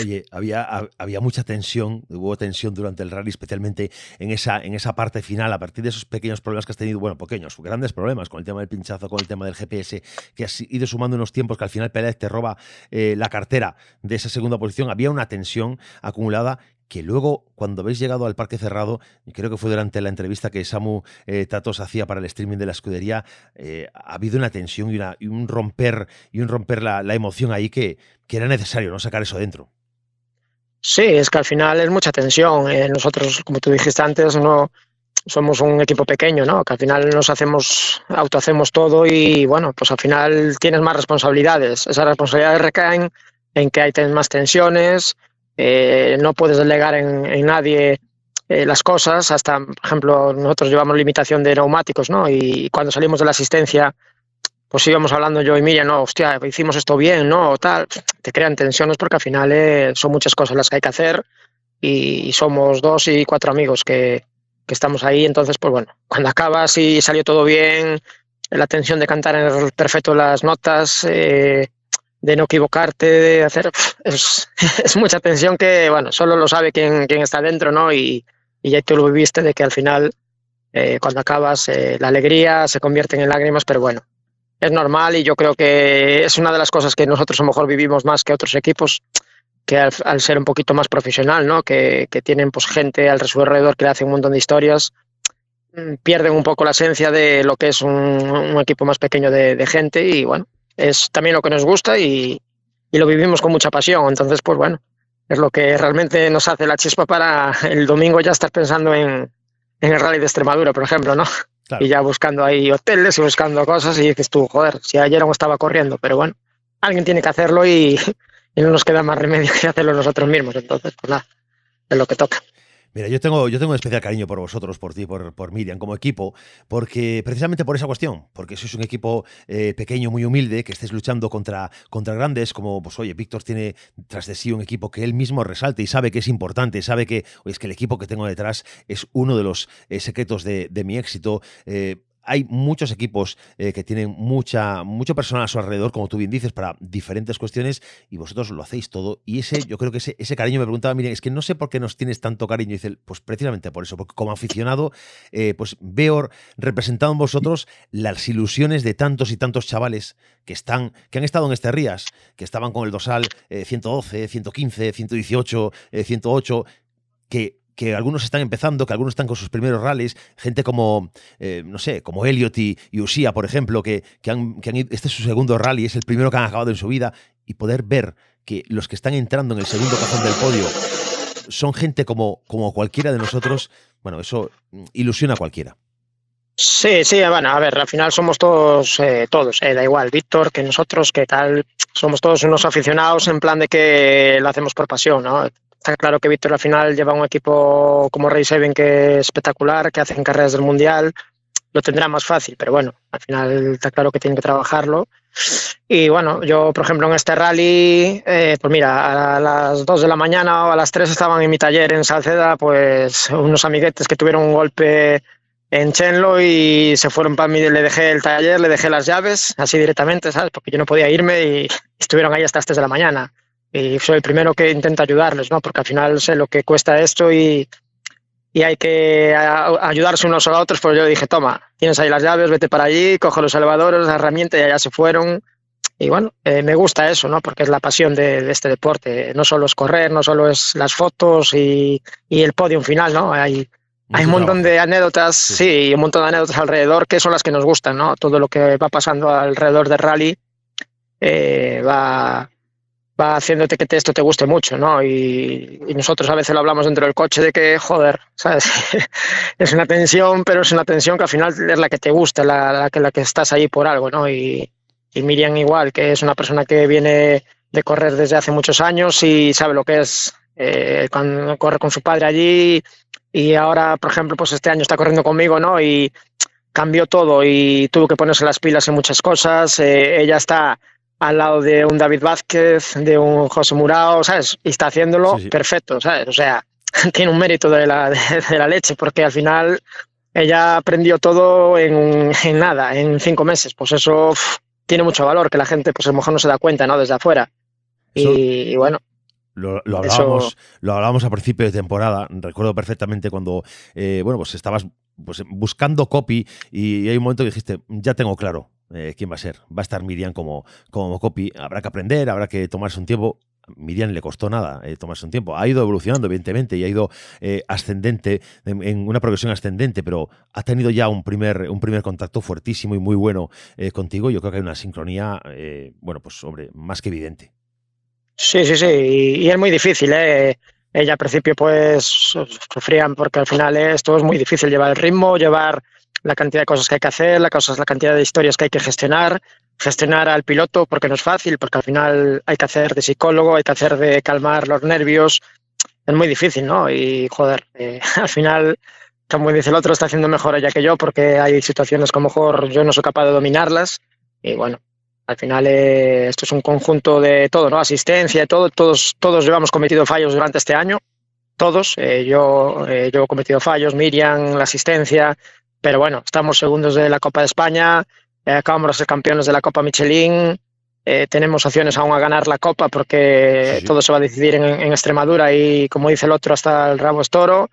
Oye, había, había mucha tensión, hubo tensión durante el rally, especialmente en esa, en esa parte final, a partir de esos pequeños problemas que has tenido, bueno, pequeños, grandes problemas con el tema del pinchazo, con el tema del GPS, que has ido sumando unos tiempos que al final Pérez te roba eh, la cartera de esa segunda posición. Había una tensión acumulada que luego, cuando habéis llegado al parque cerrado, creo que fue durante la entrevista que Samu eh, Tatos hacía para el streaming de la escudería, eh, ha habido una tensión y, una, un romper, y un romper la, la emoción ahí que, que, era necesario no sacar eso dentro. Sí, es que al final es mucha tensión. Eh, nosotros, como tú dijiste antes, no somos un equipo pequeño, ¿no? Que al final nos hacemos, autohacemos todo y bueno, pues al final tienes más responsabilidades. Esas responsabilidades recaen en que hay más tensiones, eh, no puedes delegar en, nadie eh, las cosas, hasta, por ejemplo, nosotros llevamos limitación de neumáticos, ¿no? Y cuando salimos de la asistencia, pues íbamos hablando yo y Miriam, no, hostia, hicimos esto bien, ¿no? O tal, te crean tensiones porque al final eh, son muchas cosas las que hay que hacer y, y somos dos y cuatro amigos que, que, estamos ahí, entonces, pues bueno, cuando acabas y salió todo bien, la tensión de cantar en el perfecto las notas, eh, de no equivocarte, de hacer. <laughs> Es, mucha tensión que, bueno, solo lo sabe quien, está dentro, ¿no? Y, y ya tú lo viviste de que al final, eh, cuando acabas, eh, la alegría se convierte en lágrimas, pero bueno, es normal y yo creo que es una de las cosas que nosotros a lo mejor vivimos más que otros equipos, que al, al ser un poquito más profesional, ¿no? Que, que tienen pues gente al alrededor que le hace un montón de historias, mm, pierden un poco la esencia de lo que es un, un equipo más pequeño de, de gente y bueno, es también lo que nos gusta y, y, lo vivimos con mucha pasión. Entonces, pues bueno, es lo que realmente nos hace la chispa para el domingo ya estar pensando en, en el rally de Extremadura, por ejemplo, ¿no? Y ya buscando ahí hoteles y buscando cosas y dices tú, joder, si ayer aún estaba corriendo, pero bueno, alguien tiene que hacerlo y, <laughs> y no nos queda más remedio que hacerlo nosotros mismos, entonces, pues nada, es lo que toca. Mira, yo tengo, yo tengo especial cariño por vosotros, por ti, por, por Miriam, como equipo, porque precisamente por esa cuestión, porque sois un equipo eh, pequeño, muy humilde, que estéis luchando contra, contra grandes, como, pues oye, Víctor tiene tras de sí un equipo que él mismo resalte y sabe que es importante, sabe que, es que el equipo que tengo detrás es uno de los eh, secretos de, de, mi éxito. Eh, hay muchos equipos eh, que tienen mucha, mucho personal a su alrededor, como tú bien dices, para diferentes cuestiones, y vosotros lo hacéis todo. Y ese, yo creo que ese, cariño me preguntaba, miren, es que no sé por qué nos tienes tanto cariño. Y dice, pues precisamente por eso, porque como aficionado, eh, pues veo representado en vosotros las ilusiones de tantos y tantos chavales que están, que han estado en este Rías, que estaban con el dosal 112, 115, 118, 108, que que algunos están empezando, que algunos están con sus primeros rallies, gente como, eh, no sé, como Elliot y, Usía, por ejemplo, que, que, han, que este es su segundo rally, es el primero que han acabado en su vida, y poder ver que los que están entrando en el segundo cajón del podio son gente como, como cualquiera de nosotros, bueno, eso ilusiona a cualquiera. Sí, sí, bueno, a ver, al final somos todos, eh, todos, eh, da igual, Víctor, que nosotros, que tal, somos todos unos aficionados en plan de que lo hacemos por pasión, ¿no? Está claro que Víctor al final lleva un equipo como Rey Seven que es espectacular, que hacen carreras del Mundial, lo tendrá más fácil, pero bueno, al final está claro que tiene que trabajarlo. Y bueno, yo, por ejemplo, en este rally, eh, pues mira, a las 2 de la mañana o a las 3 estaban en mi taller en Salceda, pues unos amiguetes que tuvieron un golpe en Chenlo y se fueron para mí, le dejé el taller, le dejé las llaves, así directamente, ¿sabes? Porque yo no podía irme y estuvieron ahí hasta las 3 de la mañana y soy el primero que intenta ayudarles, ¿no? Porque al final sé lo que cuesta esto y, y hay que ayudarse unos a otros, pues yo dije, toma, tienes ahí las llaves, vete para allí, coge los elevadores, las herramientas y allá se fueron. Y bueno, eh, me gusta eso, ¿no? Porque es la pasión de, de, este deporte. No solo es correr, no solo es las fotos y, y el podio final, ¿no? Hay, hay un montón de anécdotas, sí. sí, un montón de anécdotas alrededor que son las que nos gustan, ¿no? Todo lo que va pasando alrededor del rally eh, va, va haciéndote que esto te guste mucho, ¿no? Y, nosotros a veces lo hablamos dentro del coche de que, joder, ¿sabes? <laughs> es una tensión, pero es una tensión que al final es la que te gusta, la, que, la que estás ahí por algo, ¿no? Y, y Miriam igual, que es una persona que viene de correr desde hace muchos años y sabe lo que es eh, cuando corre con su padre allí y ahora, por ejemplo, pues este año está corriendo conmigo, ¿no? Y cambió todo y tuvo que ponerse las pilas en muchas cosas. Eh, ella está al lado de un David Vázquez, de un José Murao, ¿sabes? Y está haciéndolo sí, sí. perfecto, ¿sabes? O sea, <laughs> tiene un mérito de la, de, de, la leche, porque al final ella aprendió todo en, en nada, en cinco meses. Pues eso uf, tiene mucho valor, que la gente, pues a lo mejor no se da cuenta, ¿no? Desde afuera. Y, y, bueno. Lo, lo, hablábamos, eso... lo hablábamos a principio de temporada. Recuerdo perfectamente cuando, eh, bueno, pues estabas pues, buscando copy y hay un momento que dijiste, ya tengo claro, eh, quién va a ser. Va a estar Miriam como, como copy. Habrá que aprender, habrá que tomarse un tiempo. Miriam le costó nada eh, tomarse un tiempo. Ha ido evolucionando, evidentemente, y ha ido eh, ascendente, en, una progresión ascendente, pero ha tenido ya un primer, un primer contacto fuertísimo y muy bueno contigo. Yo creo que hay una sincronía, bueno, pues hombre, más que evidente. Sí, sí, sí, y, es muy difícil. Ella al principio pues sufrían porque al final esto es muy difícil llevar el ritmo, llevar la cantidad de cosas que hay que hacer, la, cosas, la cantidad de historias que hay que gestionar, gestionar al piloto porque no es fácil, porque al final hay que hacer de psicólogo, hay que hacer de calmar los nervios, es muy difícil, ¿no? Y joder, eh, <laughs> al final, como dice el otro, está haciendo mejor ella que yo porque hay situaciones que a lo mejor yo no soy capaz de dominarlas y bueno, al final eh, esto es un conjunto de todo, ¿no? Asistencia, todo, todos, todos llevamos cometido fallos durante este año, todos, eh, yo, yo he cometido fallos, Miriam, la asistencia, pero bueno, estamos segundos de la Copa de España, eh, acabamos de ser campeones de la Copa Michelin, eh, tenemos opciones aún a ganar la Copa porque sí. todo se va a decidir en, en, Extremadura y como dice el otro, hasta el rabo es toro.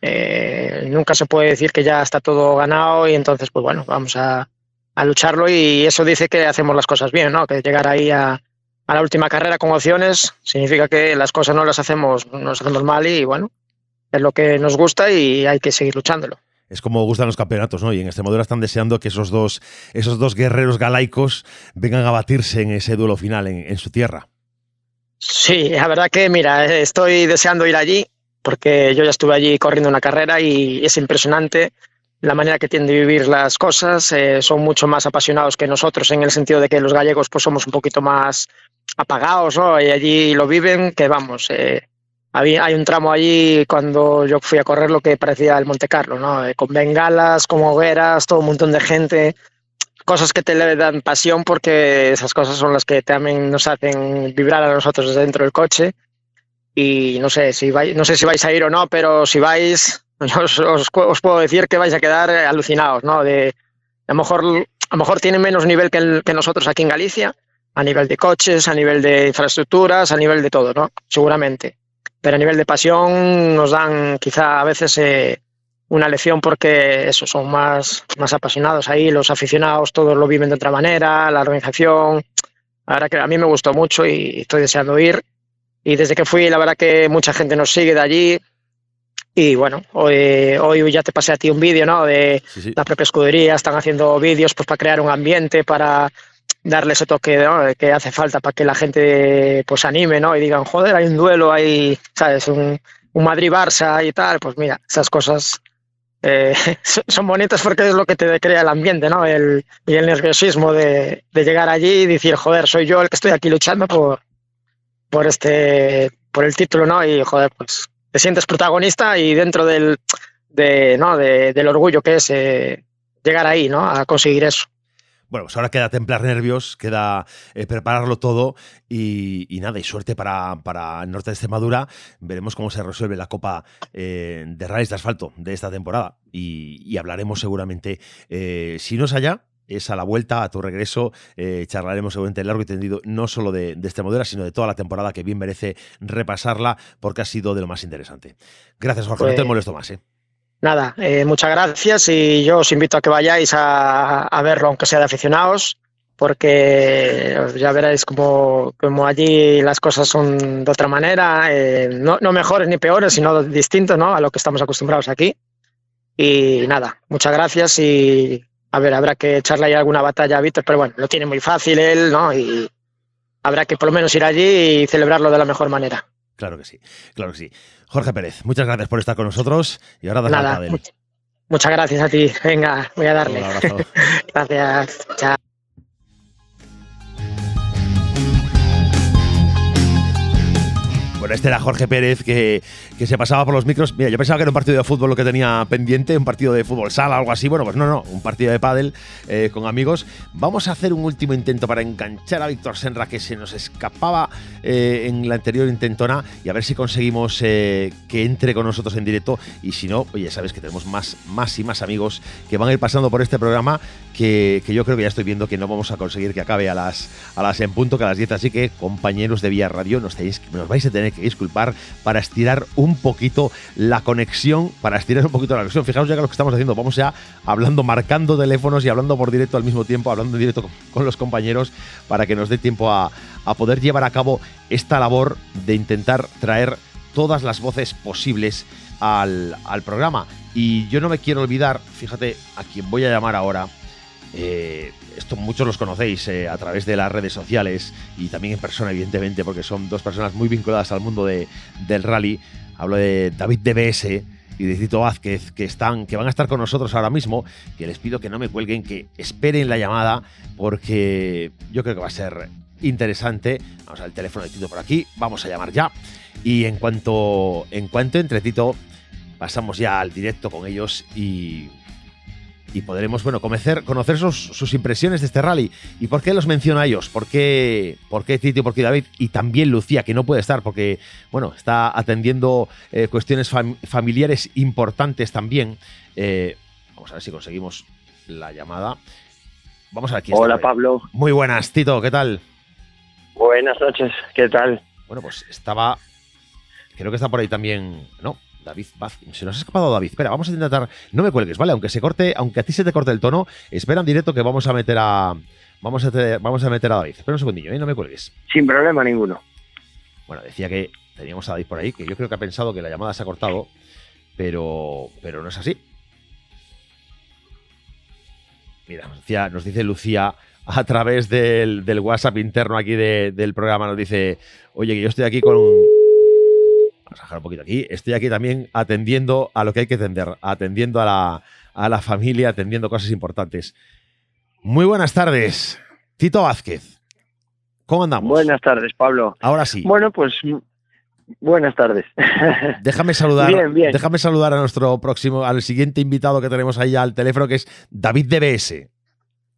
Eh, nunca se puede decir que ya está todo ganado y entonces, pues bueno, vamos a, a lucharlo y eso dice que hacemos las cosas bien, ¿no? Que llegar ahí a, a la última carrera con opciones significa que las cosas no las hacemos, no las hacemos mal y bueno, es lo que nos gusta y hay que seguir luchándolo es como gustan los campeonatos, ¿no? Y en Extremadura están deseando que esos dos, esos dos guerreros galaicos vengan a batirse en ese duelo final en, su tierra. Sí, la verdad que, mira, estoy deseando ir allí porque yo ya estuve allí corriendo una carrera y es impresionante la manera que tienen de vivir las cosas. Eh, son mucho más apasionados que nosotros en el sentido de que los gallegos pues somos un poquito más apagados, ¿no? Y allí lo viven, que vamos, eh, hay un tramo allí cuando yo fui a correr lo que parecía el Monte Carlo, ¿no? Eh, con bengalas, con hogueras, todo un montón de gente, cosas que te dan pasión porque esas cosas son las que también nos hacen vibrar a nosotros dentro del coche. Y no sé si vais, no sé si vais a ir o no, pero si vais, <laughs> os, puedo decir que vais a quedar alucinados, ¿no? A lo mejor, a mejor tiene menos nivel que, que nosotros aquí en Galicia, a nivel de coches, a nivel de infraestructuras, a nivel de todo, ¿no? Seguramente pero a nivel de pasión nos dan quizá a veces eh, una lección porque eso, son más, más apasionados ahí, los aficionados todos lo viven de otra manera, la organización, la verdad que a mí me gustó mucho y estoy deseando ir. Y desde que fui, la verdad que mucha gente nos sigue de allí. Y bueno, hoy, hoy ya te pasé a ti un vídeo, ¿no? De la propia escudería, están haciendo vídeos pues para crear un ambiente, para darle ese toque que hace falta para que la gente pues anime, ¿no? Y digan, joder, hay un duelo, hay, ¿sabes? Un, un Madrid-Barça y tal. Pues mira, esas cosas eh, <laughs> son bonitas porque es lo que te crea el ambiente, ¿no? El, y el nerviosismo de, llegar allí y decir, joder, soy yo el que estoy aquí luchando por, por este, por el título, ¿no? Y joder, pues te sientes protagonista y dentro del, de, ¿no? De, del orgullo que es eh, llegar ahí, ¿no? A conseguir eso. Bueno, pues ahora queda templar nervios, queda eh, prepararlo todo y, nada, y suerte para, para, el norte de Extremadura. Veremos cómo se resuelve la Copa eh, de Rallys de Asfalto de esta temporada y, hablaremos seguramente, eh, si no es allá, es a la vuelta, a tu regreso, charlaremos seguramente largo y tendido, no solo de, de Extremadura, sino de toda la temporada que bien merece repasarla porque ha sido de lo más interesante. Gracias, Jorge, no te pues molesto más. ¿eh? Nada, eh, muchas gracias y yo os invito a que vayáis a, verlo, aunque sea de aficionados, porque ya veréis como, como allí las cosas son de otra manera, eh, no, mejores ni peores, sino distintos ¿no? a lo que estamos acostumbrados aquí. Y nada, muchas gracias y a ver, habrá que echarle alguna batalla a Víctor, pero bueno, lo tiene muy fácil él, ¿no? Y habrá que por lo menos ir allí y celebrarlo de la mejor manera. Claro que sí, claro que sí. Jorge Pérez, muchas gracias por estar con nosotros y ahora Nada, Muchas gracias a ti. Venga, voy a darle. Un abrazo. <laughs> gracias. Chao. Bueno, este era Jorge Pérez que, se pasaba por los micros. Mira, yo pensaba que era un partido de fútbol lo que tenía pendiente, un partido de fútbol sala, algo así. Bueno, pues no, no, un partido de pádel eh, con amigos. Vamos a hacer un último intento para enganchar a Víctor Senra que se nos escapaba eh, en la anterior intentona y a ver si conseguimos eh, que entre con nosotros en directo. Y si no, oye, sabes que tenemos más, más y más amigos que van a ir pasando por este programa que, yo creo que ya estoy viendo que no vamos a conseguir que acabe a las, a las en punto, que a las 10. Así que, compañeros de Vía Radio, nos, vais a tener que disculpar para estirar un poquito la conexión, para estirar un poquito la conexión. Fijaos ya que lo que estamos haciendo, vamos ya hablando, marcando teléfonos y hablando por directo al mismo tiempo, hablando en directo con, los compañeros para que nos dé tiempo a, a poder llevar a cabo esta labor de intentar traer todas las voces posibles al, al, programa. Y yo no me quiero olvidar, fíjate a quien voy a llamar ahora, eh, esto muchos los conocéis eh, a través de las redes sociales y también en persona, evidentemente, porque son dos personas muy vinculadas al mundo de, del rally. Hablo de David DBS y de Cito Vázquez, que, están, que van a estar con nosotros ahora mismo, que les pido que no me cuelguen, que esperen la llamada, porque yo creo que va a ser interesante. Vamos al teléfono de Tito por aquí, vamos a llamar ya. Y en cuanto, en cuanto entre Tito, pasamos ya al directo con ellos y y podremos bueno, conocer, conocer sus, impresiones de este rally. ¿Y por qué los menciona a ellos? ¿Por qué, por qué Tito, por qué David? Y también Lucía, que no puede estar porque bueno, está atendiendo eh, cuestiones familiares importantes también. Eh, vamos a ver si conseguimos la llamada. Vamos a ver quién Hola, Pablo. Muy buenas, Tito, ¿qué tal? Buenas noches, ¿qué tal? Bueno, pues estaba. Creo que está por ahí también. No, David Se nos ha escapado David. Espera, vamos a intentar. No me cuelgues, ¿vale? Aunque se corte, aunque a ti se te corte el tono, espera en directo que vamos a meter a. Vamos a, vamos a meter a David. Espera un segundillo, ¿eh? No me cuelgues. Sin problema ninguno. Bueno, decía que teníamos a David por ahí, que yo creo que ha pensado que la llamada se ha cortado, pero, pero no es así. Mira, nos dice Lucía a través del, WhatsApp interno aquí del programa, nos dice, oye, que yo estoy aquí con... Vamos a dejar un poquito aquí. Estoy aquí también atendiendo a lo que hay que atender, atendiendo a la, a la familia, atendiendo cosas importantes. Muy buenas tardes, Tito Vázquez. ¿Cómo andamos? Buenas tardes, Pablo. Ahora sí. Bueno, pues buenas tardes. <laughs> Déjame saludar, déjame saludar a nuestro próximo, al siguiente invitado que tenemos ahí al teléfono, que es David DBS.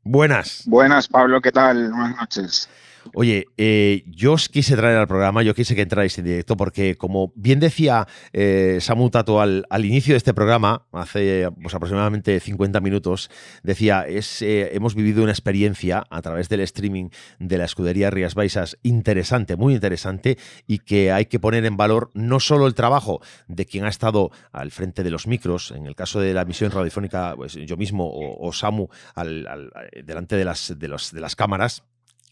Buenas. Buenas, Pablo, ¿qué tal? Buenas noches. Oye, eh, yo os quise traer al programa, yo quise que entráis en directo, porque como bien decía eh, Samu Tato al, inicio de este programa, hace pues, aproximadamente 50 minutos, decía, es, eh, hemos vivido una experiencia a través del streaming de la escudería Rías Baixas interesante, muy interesante, y que hay que poner en valor no solo el trabajo de quien ha estado al frente de los micros, en el caso de la misión radiofónica, pues yo mismo o, Samu delante de las, de, de las cámaras,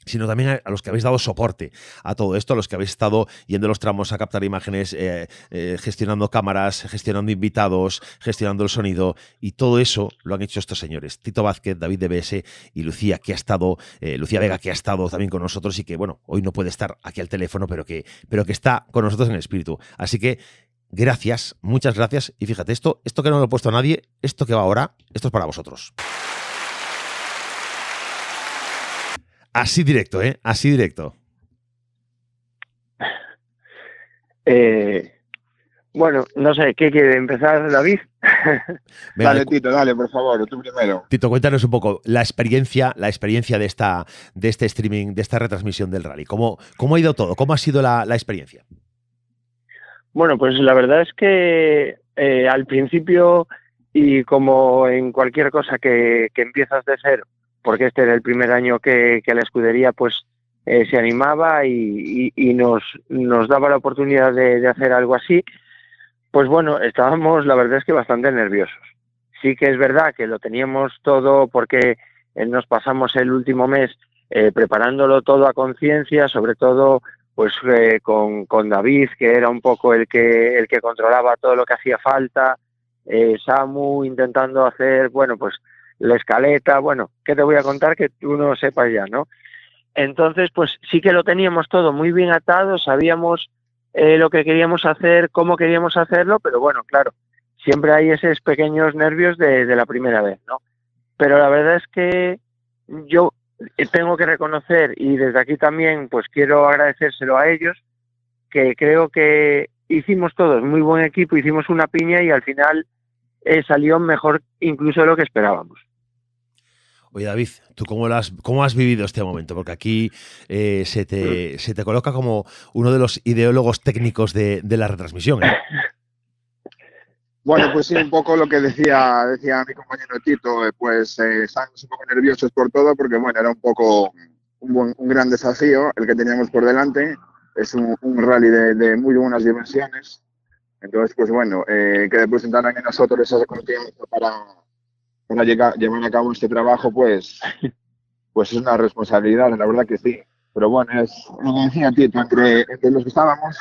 sino también a, los que habéis dado soporte a todo esto, a los que habéis estado yendo los tramos a captar imágenes, eh, eh, gestionando cámaras, gestionando invitados, gestionando el sonido, y todo eso lo han hecho estos señores, Tito Vázquez, David DBS y Lucía, que ha estado, eh, Lucía Vega, que ha estado también con nosotros y que, bueno, hoy no puede estar aquí al teléfono, pero que, pero que está con nosotros en el espíritu. Así que gracias, muchas gracias, y fíjate, esto, esto que no lo he puesto a nadie, esto que va ahora, esto es para vosotros. Así directo, ¿eh? Así directo. Eh, bueno, no sé, ¿qué quiere empezar David? dale, Tito, dale, por favor, tú primero. Tito, cuéntanos un poco la experiencia, la experiencia de esta, de este streaming, de esta retransmisión del rally. ¿Cómo, cómo ha ido todo? ¿Cómo ha sido la, experiencia? Bueno, pues la verdad es que eh, al principio y como en cualquier cosa que, que empiezas de cero, porque este era el primer año que, la escudería pues eh, se animaba y, nos, nos daba la oportunidad de, hacer algo así, pues bueno, estábamos la verdad es que bastante nerviosos. Sí que es verdad que lo teníamos todo porque eh, nos pasamos el último mes eh, preparándolo todo a conciencia, sobre todo pues con, con, David, que era un poco el que, el que controlaba todo lo que hacía falta, Samu intentando hacer, bueno, pues la escaleta, bueno, ¿qué te voy a contar que tú no sepas ya, no? Entonces, pues sí que lo teníamos todo muy bien atado, sabíamos eh, lo que queríamos hacer, cómo queríamos hacerlo, pero bueno, claro, siempre hay esos pequeños nervios de, la primera vez, ¿no? Pero la verdad es que yo tengo que reconocer y desde aquí también pues quiero agradecérselo a ellos, que creo que hicimos todos muy buen equipo, hicimos una piña y al final eh, salió mejor incluso de lo que esperábamos. Oye, David, ¿tú cómo, has, cómo has vivido este momento? Porque aquí eh, se, te, se te coloca como uno de los ideólogos técnicos de, la retransmisión. ¿eh? <laughs> Bueno, pues sí, un poco lo que decía, decía mi compañero Tito, eh, pues estábamos un poco nerviosos por todo, porque bueno, era un poco un, gran desafío el que teníamos por delante. Es un, rally de, muy buenas dimensiones. Entonces, pues bueno, que depositaran en nosotros esa confianza para, para llegar, llevar a cabo este trabajo, pues, <laughs> pues es una responsabilidad, la verdad que sí. Pero bueno, es lo que decía Tito, entre, entre los que estábamos,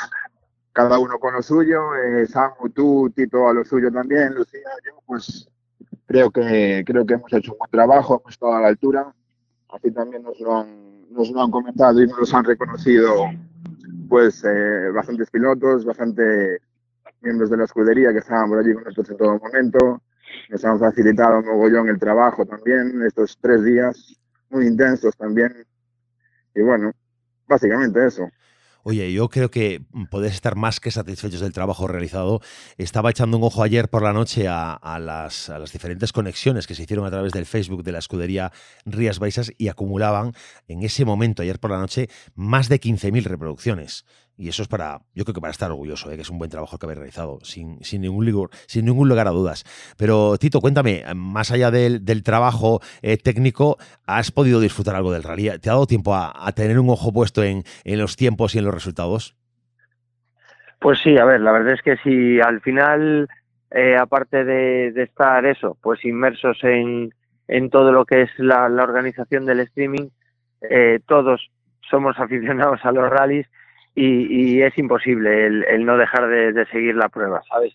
cada uno con lo suyo, eh, Samu, tú, Tito a lo suyo también, Lucía, yo, pues creo que, creo que hemos hecho un buen trabajo, hemos estado a la altura. Así también nos lo han, nos lo han comentado y nos han reconocido pues eh, bastantes pilotos, bastantes miembros de la escudería que estaban por allí con nosotros en todo momento nos han facilitado un mogollón el trabajo también, estos tres días muy intensos también. Y bueno, básicamente eso. Oye, yo creo que podéis estar más que satisfechos del trabajo realizado. Estaba echando un ojo ayer por la noche a, las, a, las, diferentes conexiones que se hicieron a través del Facebook de la escudería Rías Baixas y acumulaban en ese momento, ayer por la noche, más de 15.000 reproducciones. Y eso es para, yo creo que para estar orgulloso, ¿eh? que es un buen trabajo que habéis realizado, sin, sin, ningún, lugar, sin ningún lugar a dudas. Pero Tito, cuéntame, más allá del, del trabajo eh, técnico, ¿has podido disfrutar algo del rally? ¿Te ha dado tiempo a, tener un ojo puesto en, en, los tiempos y en los resultados? Pues sí, a ver, la verdad es que si al final, eh, aparte de, estar eso, pues inmersos en, en todo lo que es la, la organización del streaming, todos somos <laughs> aficionados a los rallies y, es imposible el, no dejar de, seguir la prueba, ¿sabes?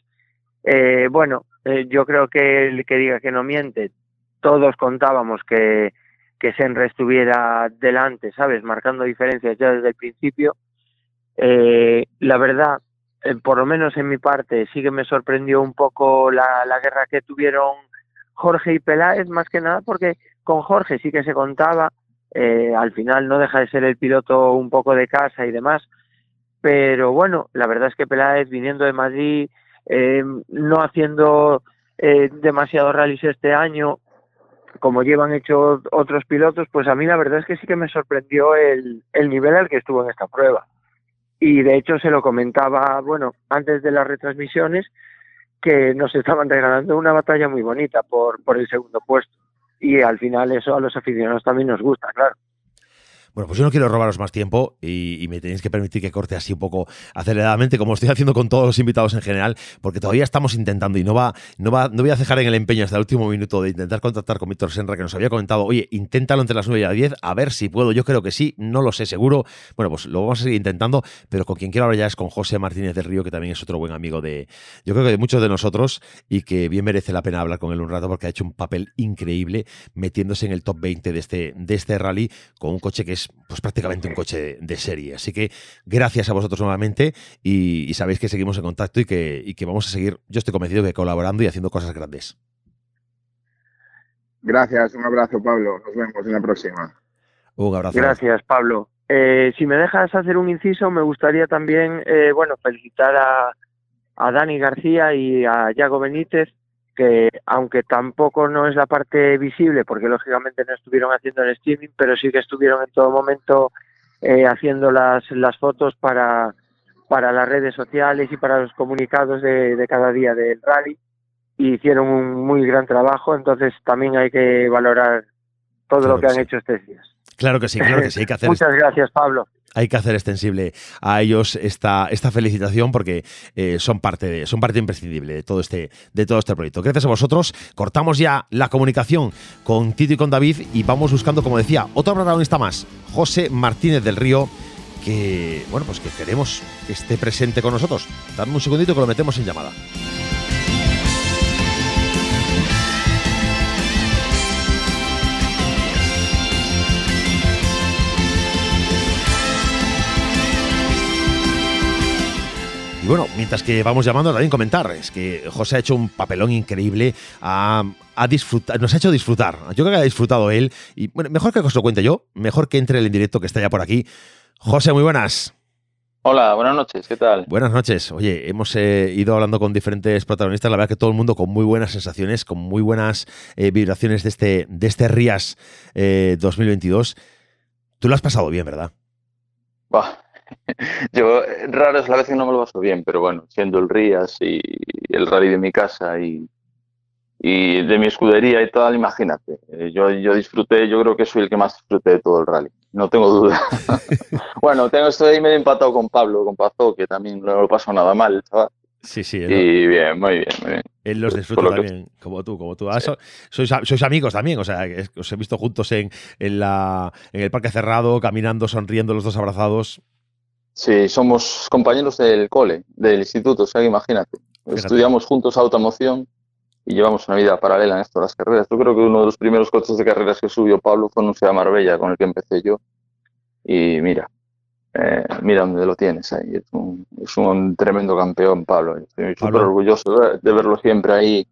Eh, bueno, eh, yo creo que el que diga que no miente todos contábamos que, que Senra estuviera delante, ¿sabes? Marcando diferencias ya desde el principio. Eh, la verdad, eh, por lo menos en mi parte, sí que me sorprendió un poco la, la guerra que tuvieron Jorge y Peláez, más que nada porque con Jorge sí que se contaba, eh, al final no deja de ser el piloto un poco de casa y demás, pero bueno, la verdad es que Peláez viniendo de Madrid, eh, no haciendo eh, demasiados rallies este año, como llevan hecho otros pilotos, pues a mí la verdad es que sí que me sorprendió el, el nivel al que estuvo en esta prueba. Y de hecho se lo comentaba, bueno, antes de las retransmisiones, que nos estaban regalando una batalla muy bonita por, por el segundo puesto. Y al final eso a los aficionados también nos gusta, claro. Bueno, pues yo no quiero robaros más tiempo y, me tenéis que permitir que corte así un poco aceleradamente, como estoy haciendo con todos los invitados en general, porque todavía estamos intentando y no va, no va, no voy a dejar en el empeño hasta el último minuto de intentar contactar con Víctor Senra, que nos había comentado, oye, inténtalo entre las 9 y las 10, a ver si puedo. Yo creo que sí, no lo sé seguro. Bueno, pues lo vamos a seguir intentando, pero con quien quiero hablar ya es con José Martínez del Río, que también es otro buen amigo de, yo creo que de muchos de nosotros y que bien merece la pena hablar con él un rato porque ha hecho un papel increíble metiéndose en el top 20 de este, de este rally con un coche que es pues prácticamente un coche de, serie. Así que gracias a vosotros nuevamente y, sabéis que seguimos en contacto y que, que vamos a seguir, yo estoy convencido que colaborando y haciendo cosas grandes. Gracias, un abrazo Pablo, nos vemos en la próxima. Un abrazo. Gracias Pablo. Eh, si me dejas hacer un inciso, me gustaría también, eh, bueno, felicitar a, a Dani García y a Yago Benítez, que aunque tampoco no es la parte visible, porque lógicamente no estuvieron haciendo el streaming, pero sí que estuvieron en todo momento eh, haciendo las, las fotos para, para las redes sociales y para los comunicados de, de cada día del rally. Y hicieron un muy gran trabajo, entonces también hay que valorar todo lo que, han hecho estos días. Claro que sí, claro que sí, hay que <laughs> hacer. Muchas gracias, Pablo hay que hacer extensible a ellos esta, esta felicitación porque eh, son, parte de, son parte imprescindible de todo, este, de todo este proyecto. Gracias a vosotros. Cortamos ya la comunicación con Tito y con David y vamos buscando, como decía, otro protagonista más, José Martínez del Río, que, bueno, pues que queremos que esté presente con nosotros. Dame un segundito que lo metemos en llamada. Bueno, mientras que vamos llamando, también comentar, es que José ha hecho un papelón increíble, nos ha hecho disfrutar. Yo creo que ha disfrutado él. Y bueno, mejor que os lo cuente yo, mejor que entre el en directo que está ya por aquí. José, muy buenas. Hola, buenas noches, ¿qué tal? Buenas noches. Oye, hemos eh, ido hablando con diferentes protagonistas, la verdad que todo el mundo con muy buenas sensaciones, con muy buenas eh, vibraciones de este, de este RIAS 2022. Eh, Tú lo has pasado bien, ¿verdad? Bah, <laughs> Yo, raro es la vez que no me lo paso bien, pero bueno, siendo el Rías y el rally de mi casa y, y de mi escudería y tal, imagínate. Eh, yo, yo disfruté, yo creo que soy el que más disfruté de todo el rally, no tengo duda. <laughs> <laughs> bueno, tengo, estoy ahí medio empatado con Pablo, con Pazó, que también no lo pasó nada mal, chaval. Sí, sí. Y bien, muy bien, muy bien. Él los disfruta también, como tú, como tú. Ah, sois, sois, amigos también, o sea, os he visto juntos en, en, la, en el parque cerrado, caminando, sonriendo, los dos abrazados. Sí, somos compañeros del cole, del instituto, o sea, imagínate. Estudiamos juntos automoción y llevamos una vida paralela en esto, las carreras. Yo creo que uno de los primeros coches de carreras que subió Pablo fue un Sea Marbella, con el que empecé yo. Y mira, eh, mira dónde lo tienes ahí. Es un, es un tremendo campeón, Pablo. Estoy súper orgulloso de verlo siempre ahí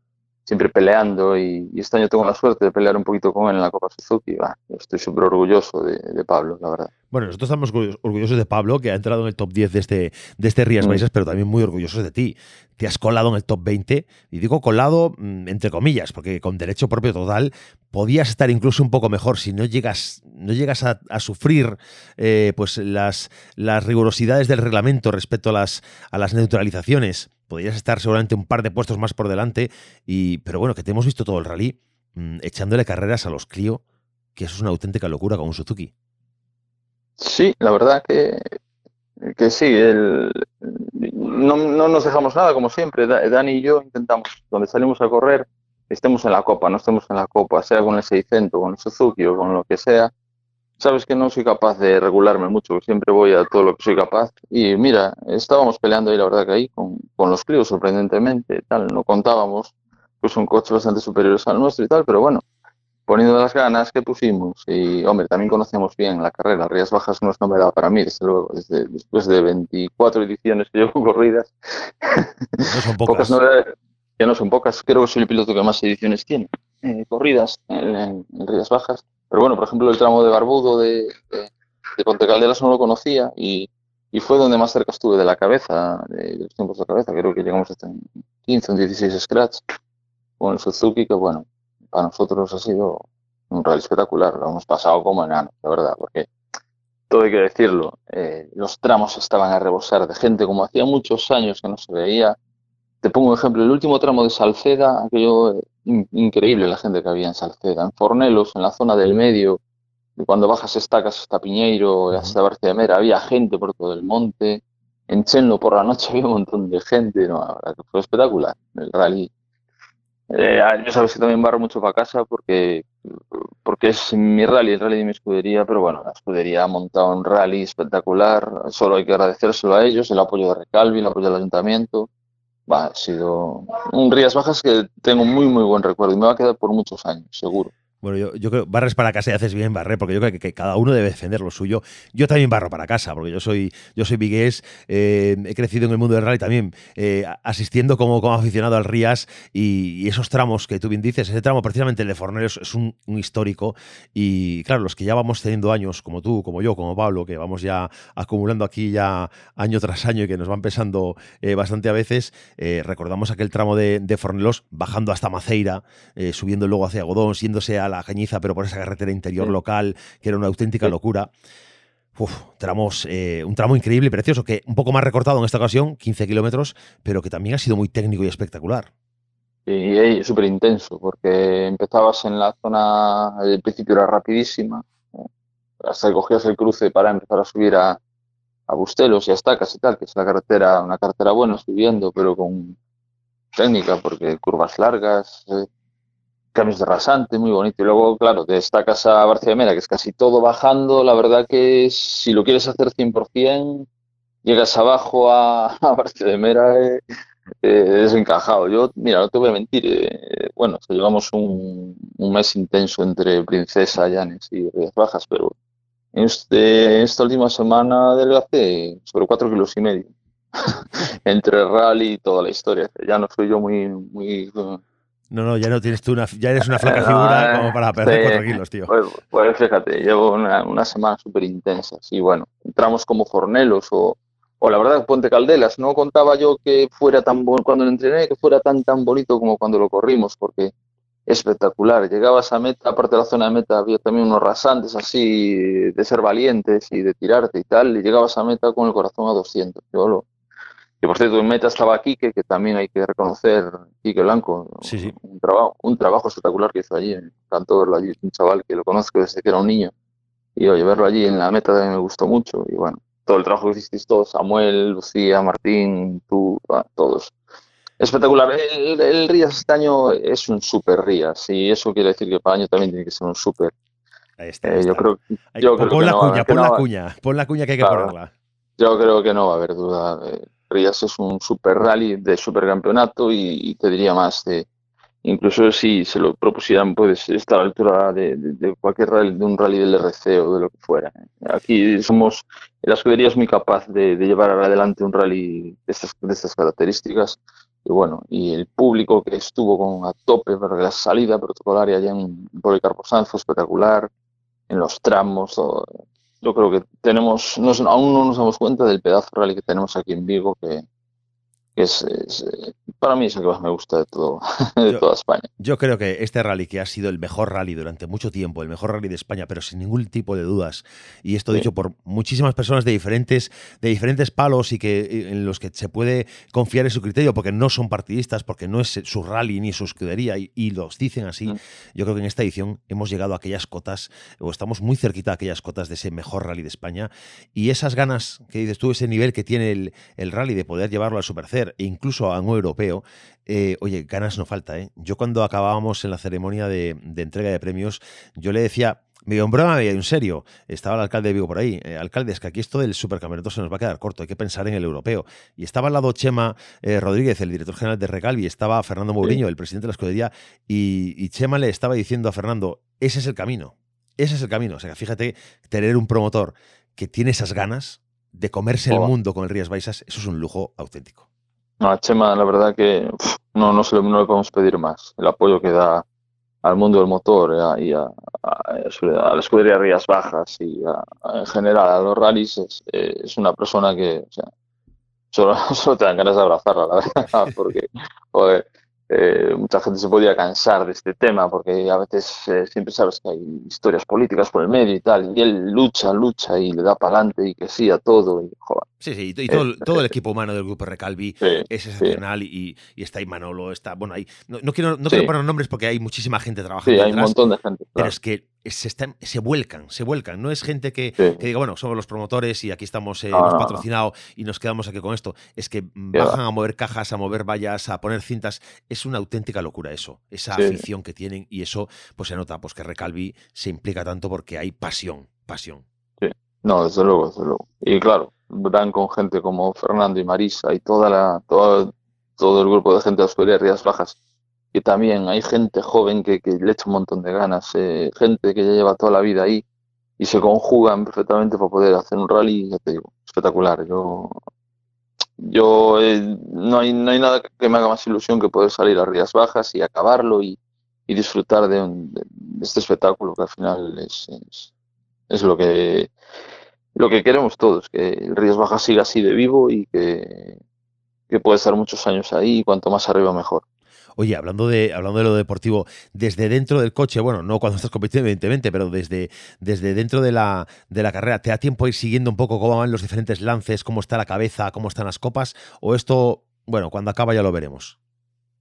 siempre peleando y, este año tengo la suerte de pelear un poquito con él en la Copa Suzuki. estoy súper orgulloso de, Pablo, la verdad. Bueno, nosotros estamos orgullosos de Pablo, que ha entrado en el top 10 de este, de este Rías mm. pero también muy orgullosos de ti. Te has colado en el top 20, y digo colado mm, entre comillas, porque con derecho propio total podías estar incluso un poco mejor si no llegas, no llegas a, sufrir eh, pues las, las rigurosidades del reglamento respecto a las, a las neutralizaciones podrías estar seguramente un par de puestos más por delante, y, pero bueno, que te hemos visto todo el rally mm, echándole carreras a los Clio, que eso es una auténtica locura con un Suzuki. Sí, la verdad que, que sí, el, no, no, nos dejamos nada, como siempre. Dani y yo intentamos, donde salimos a correr, estemos en la copa, no estemos en la copa, sea con el Seicento, con el Suzuki o con lo que sea, sabes que no soy capaz de regularme mucho, siempre voy a todo lo que soy capaz. Y mira, estábamos peleando ahí, la verdad que ahí, con, con los críos, sorprendentemente, tal, no contábamos, que son coches bastante superiores al nuestro y tal, pero bueno, poniendo las ganas que pusimos y, hombre, también conocemos bien la carrera. Rías Bajas no es novedad para mí, desde luego, desde, después de 24 ediciones que <laughs> llevo corridas. No son pocas. ya no son pocas, creo que soy el piloto que más ediciones tiene, eh, corridas en, Rías Bajas. Pero bueno, por ejemplo, el tramo de Barbudo de, de, de Ponte Calderas no lo conocía y, y, fue donde más cerca estuve de la cabeza, de, los tiempos de cabeza. Creo que llegamos hasta 15 o 16 scratch con el Suzuki, que bueno, para nosotros ha sido un rally espectacular. Lo hemos pasado como enanos, la verdad, porque todo hay que decirlo. Eh, los tramos estaban a rebosar de gente, como hacía muchos años que no se veía. Te pongo un ejemplo, el último tramo de Salceda, aquello eh, increíble la gente que había en Salceda, en Fornelos, en la zona del medio, cuando bajas estacas hasta Piñeiro, hasta Barcia de Mera, había gente por todo el monte. En Chenlo por la noche <laughs> había un montón de gente, no, fue espectacular el rally. Eh, ah, yo sabes que también barro mucho para casa porque, porque es mi rally, el rally de mi escudería, pero bueno, la escudería ha montado un rally espectacular, solo hay que agradecérselo a ellos, el apoyo de Recalvi, el apoyo del ayuntamiento. Va, ha sido un Rías Bajas que tengo muy, muy buen recuerdo y me va a quedar por muchos años, seguro. Bueno, yo, yo creo, barres para casa y haces bien barrer, porque yo creo que, cada uno debe defender lo suyo. Yo también barro para casa, porque yo soy, yo soy vigués, eh, he crecido en el mundo del rally también, eh, asistiendo como, como aficionado al Rías y, esos tramos que tú bien dices, ese tramo precisamente el de Forneros es un, histórico y claro, los que ya vamos teniendo años, como tú, como yo, como Pablo, que vamos ya acumulando aquí ya año tras año y que nos van pesando eh, bastante a veces, recordamos aquel tramo de, de Fornelos bajando hasta Maceira, subiendo luego hacia Godón, siéndose a la Cañiza, pero por esa carretera interior local, que era una auténtica locura. Uf, tramos, eh, un tramo increíble y precioso, que un poco más recortado en esta ocasión, 15 kilómetros, pero que también ha sido muy técnico y espectacular. Y, súper intenso, porque empezabas en la zona, el principio era rapidísima, hasta que cogías el cruce para empezar a subir a, a Bustelos y a Estacas y tal, que es la carretera, una carretera buena subiendo, pero con técnica, porque curvas largas, eh, cambios de rasante, muy bonito. Y luego, claro, de esta casa a Barcelona, que es casi todo bajando, la verdad que si lo quieres hacer 100%, llegas abajo a, <laughs> a Barcelona eh, eh, desencajado. Yo, mira, no te voy a mentir, eh, bueno, llevamos un, mes intenso entre Princesa, Llanes y Rías Bajas, pero en, este, esta última semana delgacé sobre cuatro kilos y medio. <laughs> entre rally y toda la historia. Ya no soy yo muy, muy no, no, ya no tienes tú una, ya eres una flaca <laughs> figura como para perder cuatro kilos, tío. Pues, pues fíjate, llevo una, una semana súper intensa. Y bueno, entramos como fornelos o, o la verdad, Puente Caldelas. No contaba yo que fuera tan bueno, cuando lo entrené, que fuera tan, tan bonito como cuando lo corrimos, porque espectacular. Llegabas a meta, aparte de la zona de meta, había también unos rasantes así de ser valientes y de tirarte y tal, y llegabas a meta con el corazón a 200. Yo lo, y por cierto, en meta estaba Quique, que también hay que reconocer, Quique Blanco, Un, trabajo, un trabajo espectacular que hizo allí, me encantó verlo allí, un chaval que lo conozco desde que era un niño, y oye, verlo allí en la meta también me gustó mucho, y bueno, todo el trabajo que hicisteis todos, Samuel, Lucía, Martín, tú, todos. Espectacular. El, Rías este año es un super Rías, y eso quiere decir que para año también tiene que ser un super. Ahí está, eh, yo creo, yo creo pon la cuña, pon la cuña, pon la cuña que hay que ponerla. Yo creo que no va a haber duda. Rías es un super rally de supercampeonato y, y te diría más de incluso si se lo propusieran puedes estar a la altura de, cualquier rally, de un rally del RC o de lo que fuera. Aquí somos, la escudería es muy capaz de, llevar adelante un rally de estas, de estas características y bueno, y el público que estuvo con a tope para la salida protocolaria allá en Policarpo Sanz fue espectacular, en los tramos, yo creo que tenemos, aún no nos damos cuenta del pedazo rally que tenemos aquí en Vigo, que, es, eh, para mí es el que más me gusta de, todo, <laughs> de toda España. Yo creo que este rally, que ha sido el mejor rally durante mucho tiempo, el mejor rally de España, pero sin ningún tipo de dudas, y esto dicho por muchísimas personas de diferentes, de diferentes palos y que en los que se puede confiar en su criterio, porque no son partidistas, porque no es su rally ni su escudería, y, los dicen así, mm. yo creo que en esta edición hemos llegado a aquellas cotas, o estamos muy cerquita a aquellas cotas de ese mejor rally de España, y esas ganas que dices tú, ese nivel que tiene el, el rally de poder llevarlo al Supercer, e incluso a un europeo, eh, oye, ganas no falta. ¿eh? Yo cuando acabábamos en la ceremonia de, entrega de premios, yo le decía, medio en broma, medio en serio. Estaba el alcalde de Vigo por ahí. Eh, alcalde, es que aquí esto del supercampeonato se nos va a quedar corto, hay que pensar en el europeo. Y estaba al lado Chema eh, Rodríguez, el director general de Recalvi, estaba Fernando Mourinho, el presidente de la escudería, y, y Chema le estaba diciendo a Fernando, ese es el camino, ese es el camino. O sea, fíjate, tener un promotor que tiene esas ganas de comerse el mundo con el Rías Baixas, eso es un lujo auténtico. No, a Chema, la verdad que no, no, se le, no le podemos pedir más. El apoyo que da al mundo del motor eh, y a, a- a la escudería Rías Bajas y a- en general a los rallies es, eh, es una persona que, solo, <laughs> solo te dan ganas de abrazarla, la verdad, <laughs> porque joder, eh, mucha gente se podía cansar de este tema porque a veces eh, siempre sabes que hay historias políticas por el medio y tal, y él lucha, lucha y le da para adelante y que sí a todo. Y, joder, Sí, sí, y todo, el- Eh, todo el equipo humano del grupo Recalvi Sí, es sí. excepcional y, y está ahí Manolo, está, bueno, ahí, no, no quiero, no Sí. quiero poner nombres porque hay muchísima gente Sí, trabajando hay un detrás, montón de gente. pero claro. es que se, están, se vuelcan, se vuelcan, no es gente que, Sí. que diga, bueno, somos los promotores y aquí estamos, eh, hemos patrocinado y nos quedamos aquí con esto, es que bajan a mover cajas, a mover vallas, a poner cintas, es una auténtica locura eso, esa Sí. afición que tienen y eso pues se nota, pues que Recalvi se implica tanto porque hay pasión, pasión. No, desde luego, desde luego. Y claro, dan con gente como Fernando y Marisa y toda la, todo, todo el grupo de gente de escudería Rías Bajas. Y también hay gente joven que, que le echa un montón de ganas, eh, gente que ya lleva toda la vida ahí y se conjugan perfectamente para poder hacer un rally, ya te digo, espectacular. Yo, yo eh, no hay, no hay nada que me haga más ilusión que poder salir a Rías Bajas y acabarlo y, y disfrutar de, un- de- este espectáculo que al final es, es, lo que lo que queremos todos, que el Rías Bajas siga así de vivo y que, que pueda estar muchos años ahí y cuanto más arriba mejor. Oye, hablando de, hablando de lo deportivo, desde dentro del coche, bueno, no cuando estás compitiendo, evidentemente, pero desde, desde dentro de la, de la carrera, ¿te da tiempo ir siguiendo un poco cómo van los diferentes lances, cómo está la cabeza, cómo están las copas? ¿O esto, bueno, cuando acaba ya lo veremos?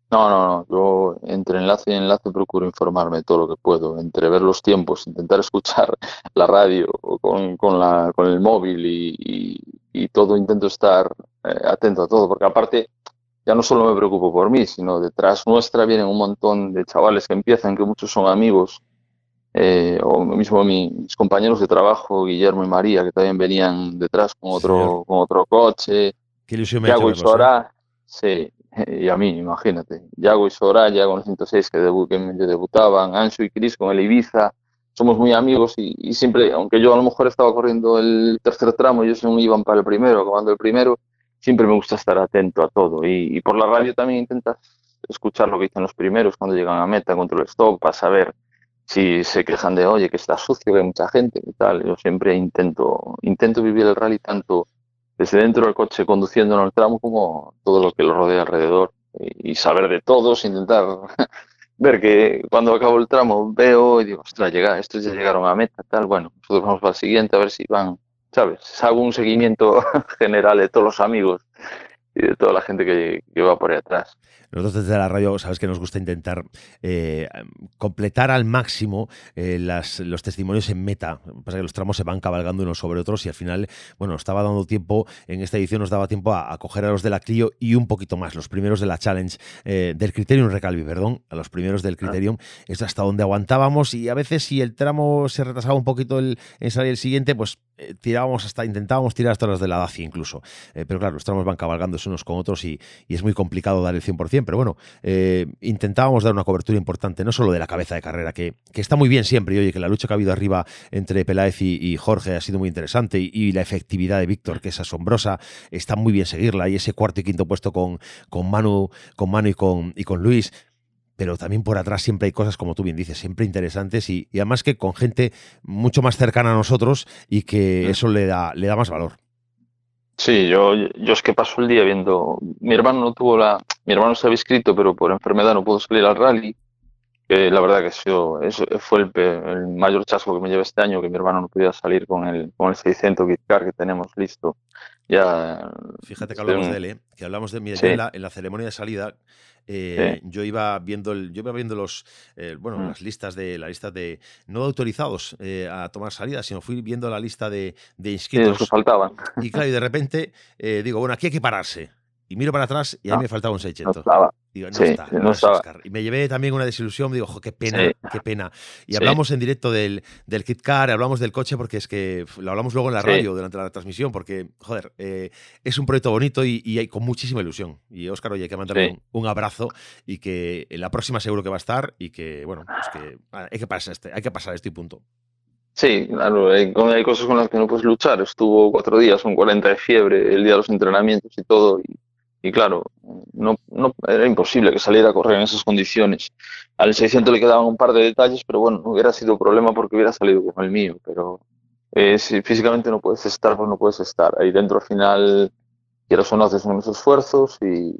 No, no, no, yo entre enlace y enlace procuro informarme todo lo que puedo, entre ver los tiempos, intentar escuchar la radio con, con, la, con el móvil y, y- y todo, intento estar eh, atento a todo, porque aparte ya no solo me preocupo por mí, sino detrás nuestra vienen un montón de chavales que empiezan, que muchos son amigos, eh, o mismo mi- mis compañeros de trabajo, Guillermo y María, que también venían detrás con otro, con otro coche. Qué ilusión me Yago y ¿eh? Sora, sí, y a mí, imagínate. Yago y Soraya con el 106 que, debu- que debutaban, Ansu y Cris con el Ibiza. Somos muy amigos y, y siempre, aunque yo a lo mejor estaba corriendo el tercer tramo, ellos no iban para el primero, acabando el primero, siempre me gusta estar atento a todo. Y, por la radio también intentas escuchar lo que dicen los primeros cuando llegan a meta, contra el stop, para saber si se quejan de, oye, que está sucio, que hay mucha gente y tal. Yo siempre intento, intento vivir el rally tanto desde dentro del coche conduciendo en el tramo como todo lo que lo rodea alrededor y, y saber de todos, intentar <laughs> ver que cuando acabo el tramo veo y digo, ostras, llega, estos ya llegaron a meta, tal, bueno, nosotros vamos para el siguiente a ver si van, ¿sabes? Hago un seguimiento <laughs> general de todos los amigos y de toda la gente que, que va por ahí atrás. Nosotros desde la radio, sabes que nos gusta intentar eh, completar al máximo eh, las, los testimonios en meta. Lo que Pasa que los tramos se van cabalgando unos sobre otros y al final, bueno, nos estaba dando tiempo, en esta edición nos daba tiempo a, a coger a los de la Clio y un poquito más, los primeros de la Challenge, eh, del Criterium Recalvi, perdón, a los primeros del Criterium, es hasta donde aguantábamos y a veces si el tramo se retrasaba un poquito el, en salir el siguiente, pues tirábamos hasta, intentábamos tirar hasta los de la Dacia incluso. Pero claro, los tramos van cabalgándose unos con otros y, y es muy complicado dar el 100%, pero bueno, eh, intentábamos dar una cobertura importante, no solo de la cabeza de carrera, que, que está muy bien siempre, y oye, que la lucha que ha habido arriba entre Peláez y, y Jorge ha sido muy interesante, y, y la efectividad de Víctor, que es asombrosa, está muy bien seguirla, y ese cuarto y quinto puesto con, con Manu, con Manu y con, y con Luis, pero también por atrás siempre hay cosas, como tú bien dices, siempre interesantes y, y además que con gente mucho más cercana a nosotros y que eso le da, le da más valor. Sí, yo, yo es que paso el día viendo. Mi hermano no tuvo la. Mi hermano se había inscrito, pero por enfermedad no pudo salir al rally. Que la verdad que eso, eso fue el, el mayor chasco que me llevé este año, que mi hermano no podía salir con el, con el 600 Gitcar que tenemos listo. Ya. Fíjate que hablamos un- de él, ¿eh? que hablamos de mira, yo Sí. en, la, en la ceremonia de salida. eh, Yo iba viendo el, yo iba viendo los eh, bueno Mm. las listas de la lista de no autorizados eh, a tomar salida, sino fui viendo la lista de, de Sí, los inscritos que faltaban. y claro, y de repente eh, digo, bueno, aquí hay que pararse. Y miro para atrás y ahí me faltaba un 600. No Digo, no Sí, está, no no estaba. Oscar. Y me llevé también una desilusión, digo, "Jo, qué pena, Sí. qué pena. Y Sí. hablamos en directo del, del Kit Car, hablamos del coche, porque es que lo hablamos luego en la radio durante la transmisión, porque, joder, eh, es un proyecto bonito y, y hay con muchísima ilusión. Y Óscar, oye, hay que mandarle un, un abrazo y que en la próxima seguro que va a estar y que, bueno, pues que ah, hay que pasar este, hay que pasar este y punto. Sí, claro, hay, cosas con las que no puedes luchar. Estuvo cuatro días con 40 de fiebre el día de los entrenamientos y todo. Y, y claro, no, no, era imposible que saliera a correr en esas condiciones. Al 600 le quedaban un par de detalles, pero bueno, no hubiera sido problema porque hubiera salido con el mío. Pero eh, si físicamente no puedes estar, pues no puedes estar. Ahí dentro al final, quieras o no, haces unos esfuerzos y,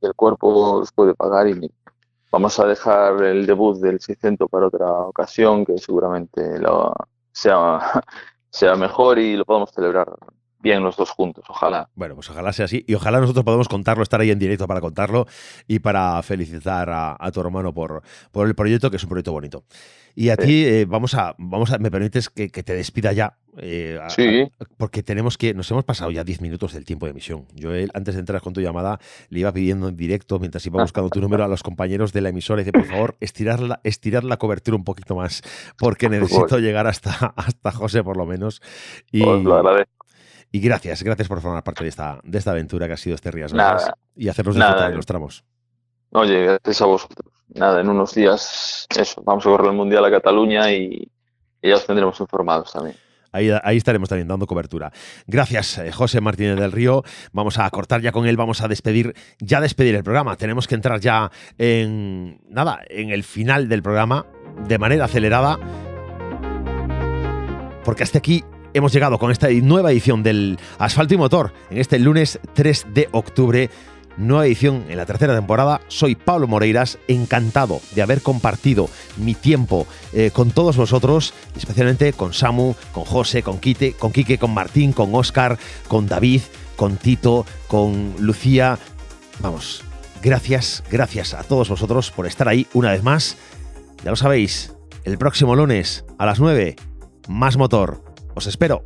el cuerpo los puede pagar. Y vamos a dejar el debut del 600 para otra ocasión, que seguramente lo- sea, <laughs> sea mejor y lo podamos celebrar bien los dos juntos, ojalá. Bueno, pues ojalá sea así y ojalá nosotros podamos contarlo, estar ahí en directo para contarlo y para felicitar a, a tu hermano por, por el proyecto, que es un proyecto bonito. Y a Sí. ti, eh, vamos a, vamos a, me permites que, que te despida ya, eh, Sí. a- porque tenemos que, nos hemos pasado ya 10 minutos del tiempo de emisión. Yo, él, antes de entrar con tu llamada, le iba pidiendo en directo, mientras iba buscando tu número a los compañeros de la emisora, y dice, por favor, estirar la, estirar la cobertura un poquito más, porque <laughs> necesito llegar hasta, hasta José por lo menos. Y, Os lo agradezco. Y gracias, gracias por formar parte de esta, de esta aventura que ha sido este Rías Nada. Bajas y hacernos Nada. disfrutar de los tramos. Oye, gracias a vosotros. Nada, en unos días, eso, vamos a correr el Mundial a Cataluña y, y ya os tendremos informados también. Ahí, ahí estaremos también dando cobertura. Gracias, eh, José Martínez del Río. Vamos a cortar ya con él, vamos a despedir, ya despedir el programa. Tenemos que entrar ya en, nada, en el final del programa, de manera acelerada, porque hasta aquí hemos llegado con esta nueva edición del Asfalto y Motor, en este lunes 3 de octubre. Nueva edición en la tercera temporada. Soy Pablo Moreiras, encantado de haber compartido mi tiempo eh, con todos vosotros, especialmente con Samu, con José, con Kite, con Quique, con Martín, con Oscar, con David, con Tito, con Lucía. Vamos, gracias, gracias a todos vosotros por estar ahí una vez más. Ya lo sabéis, el próximo lunes a las 9, más motor. Os espero.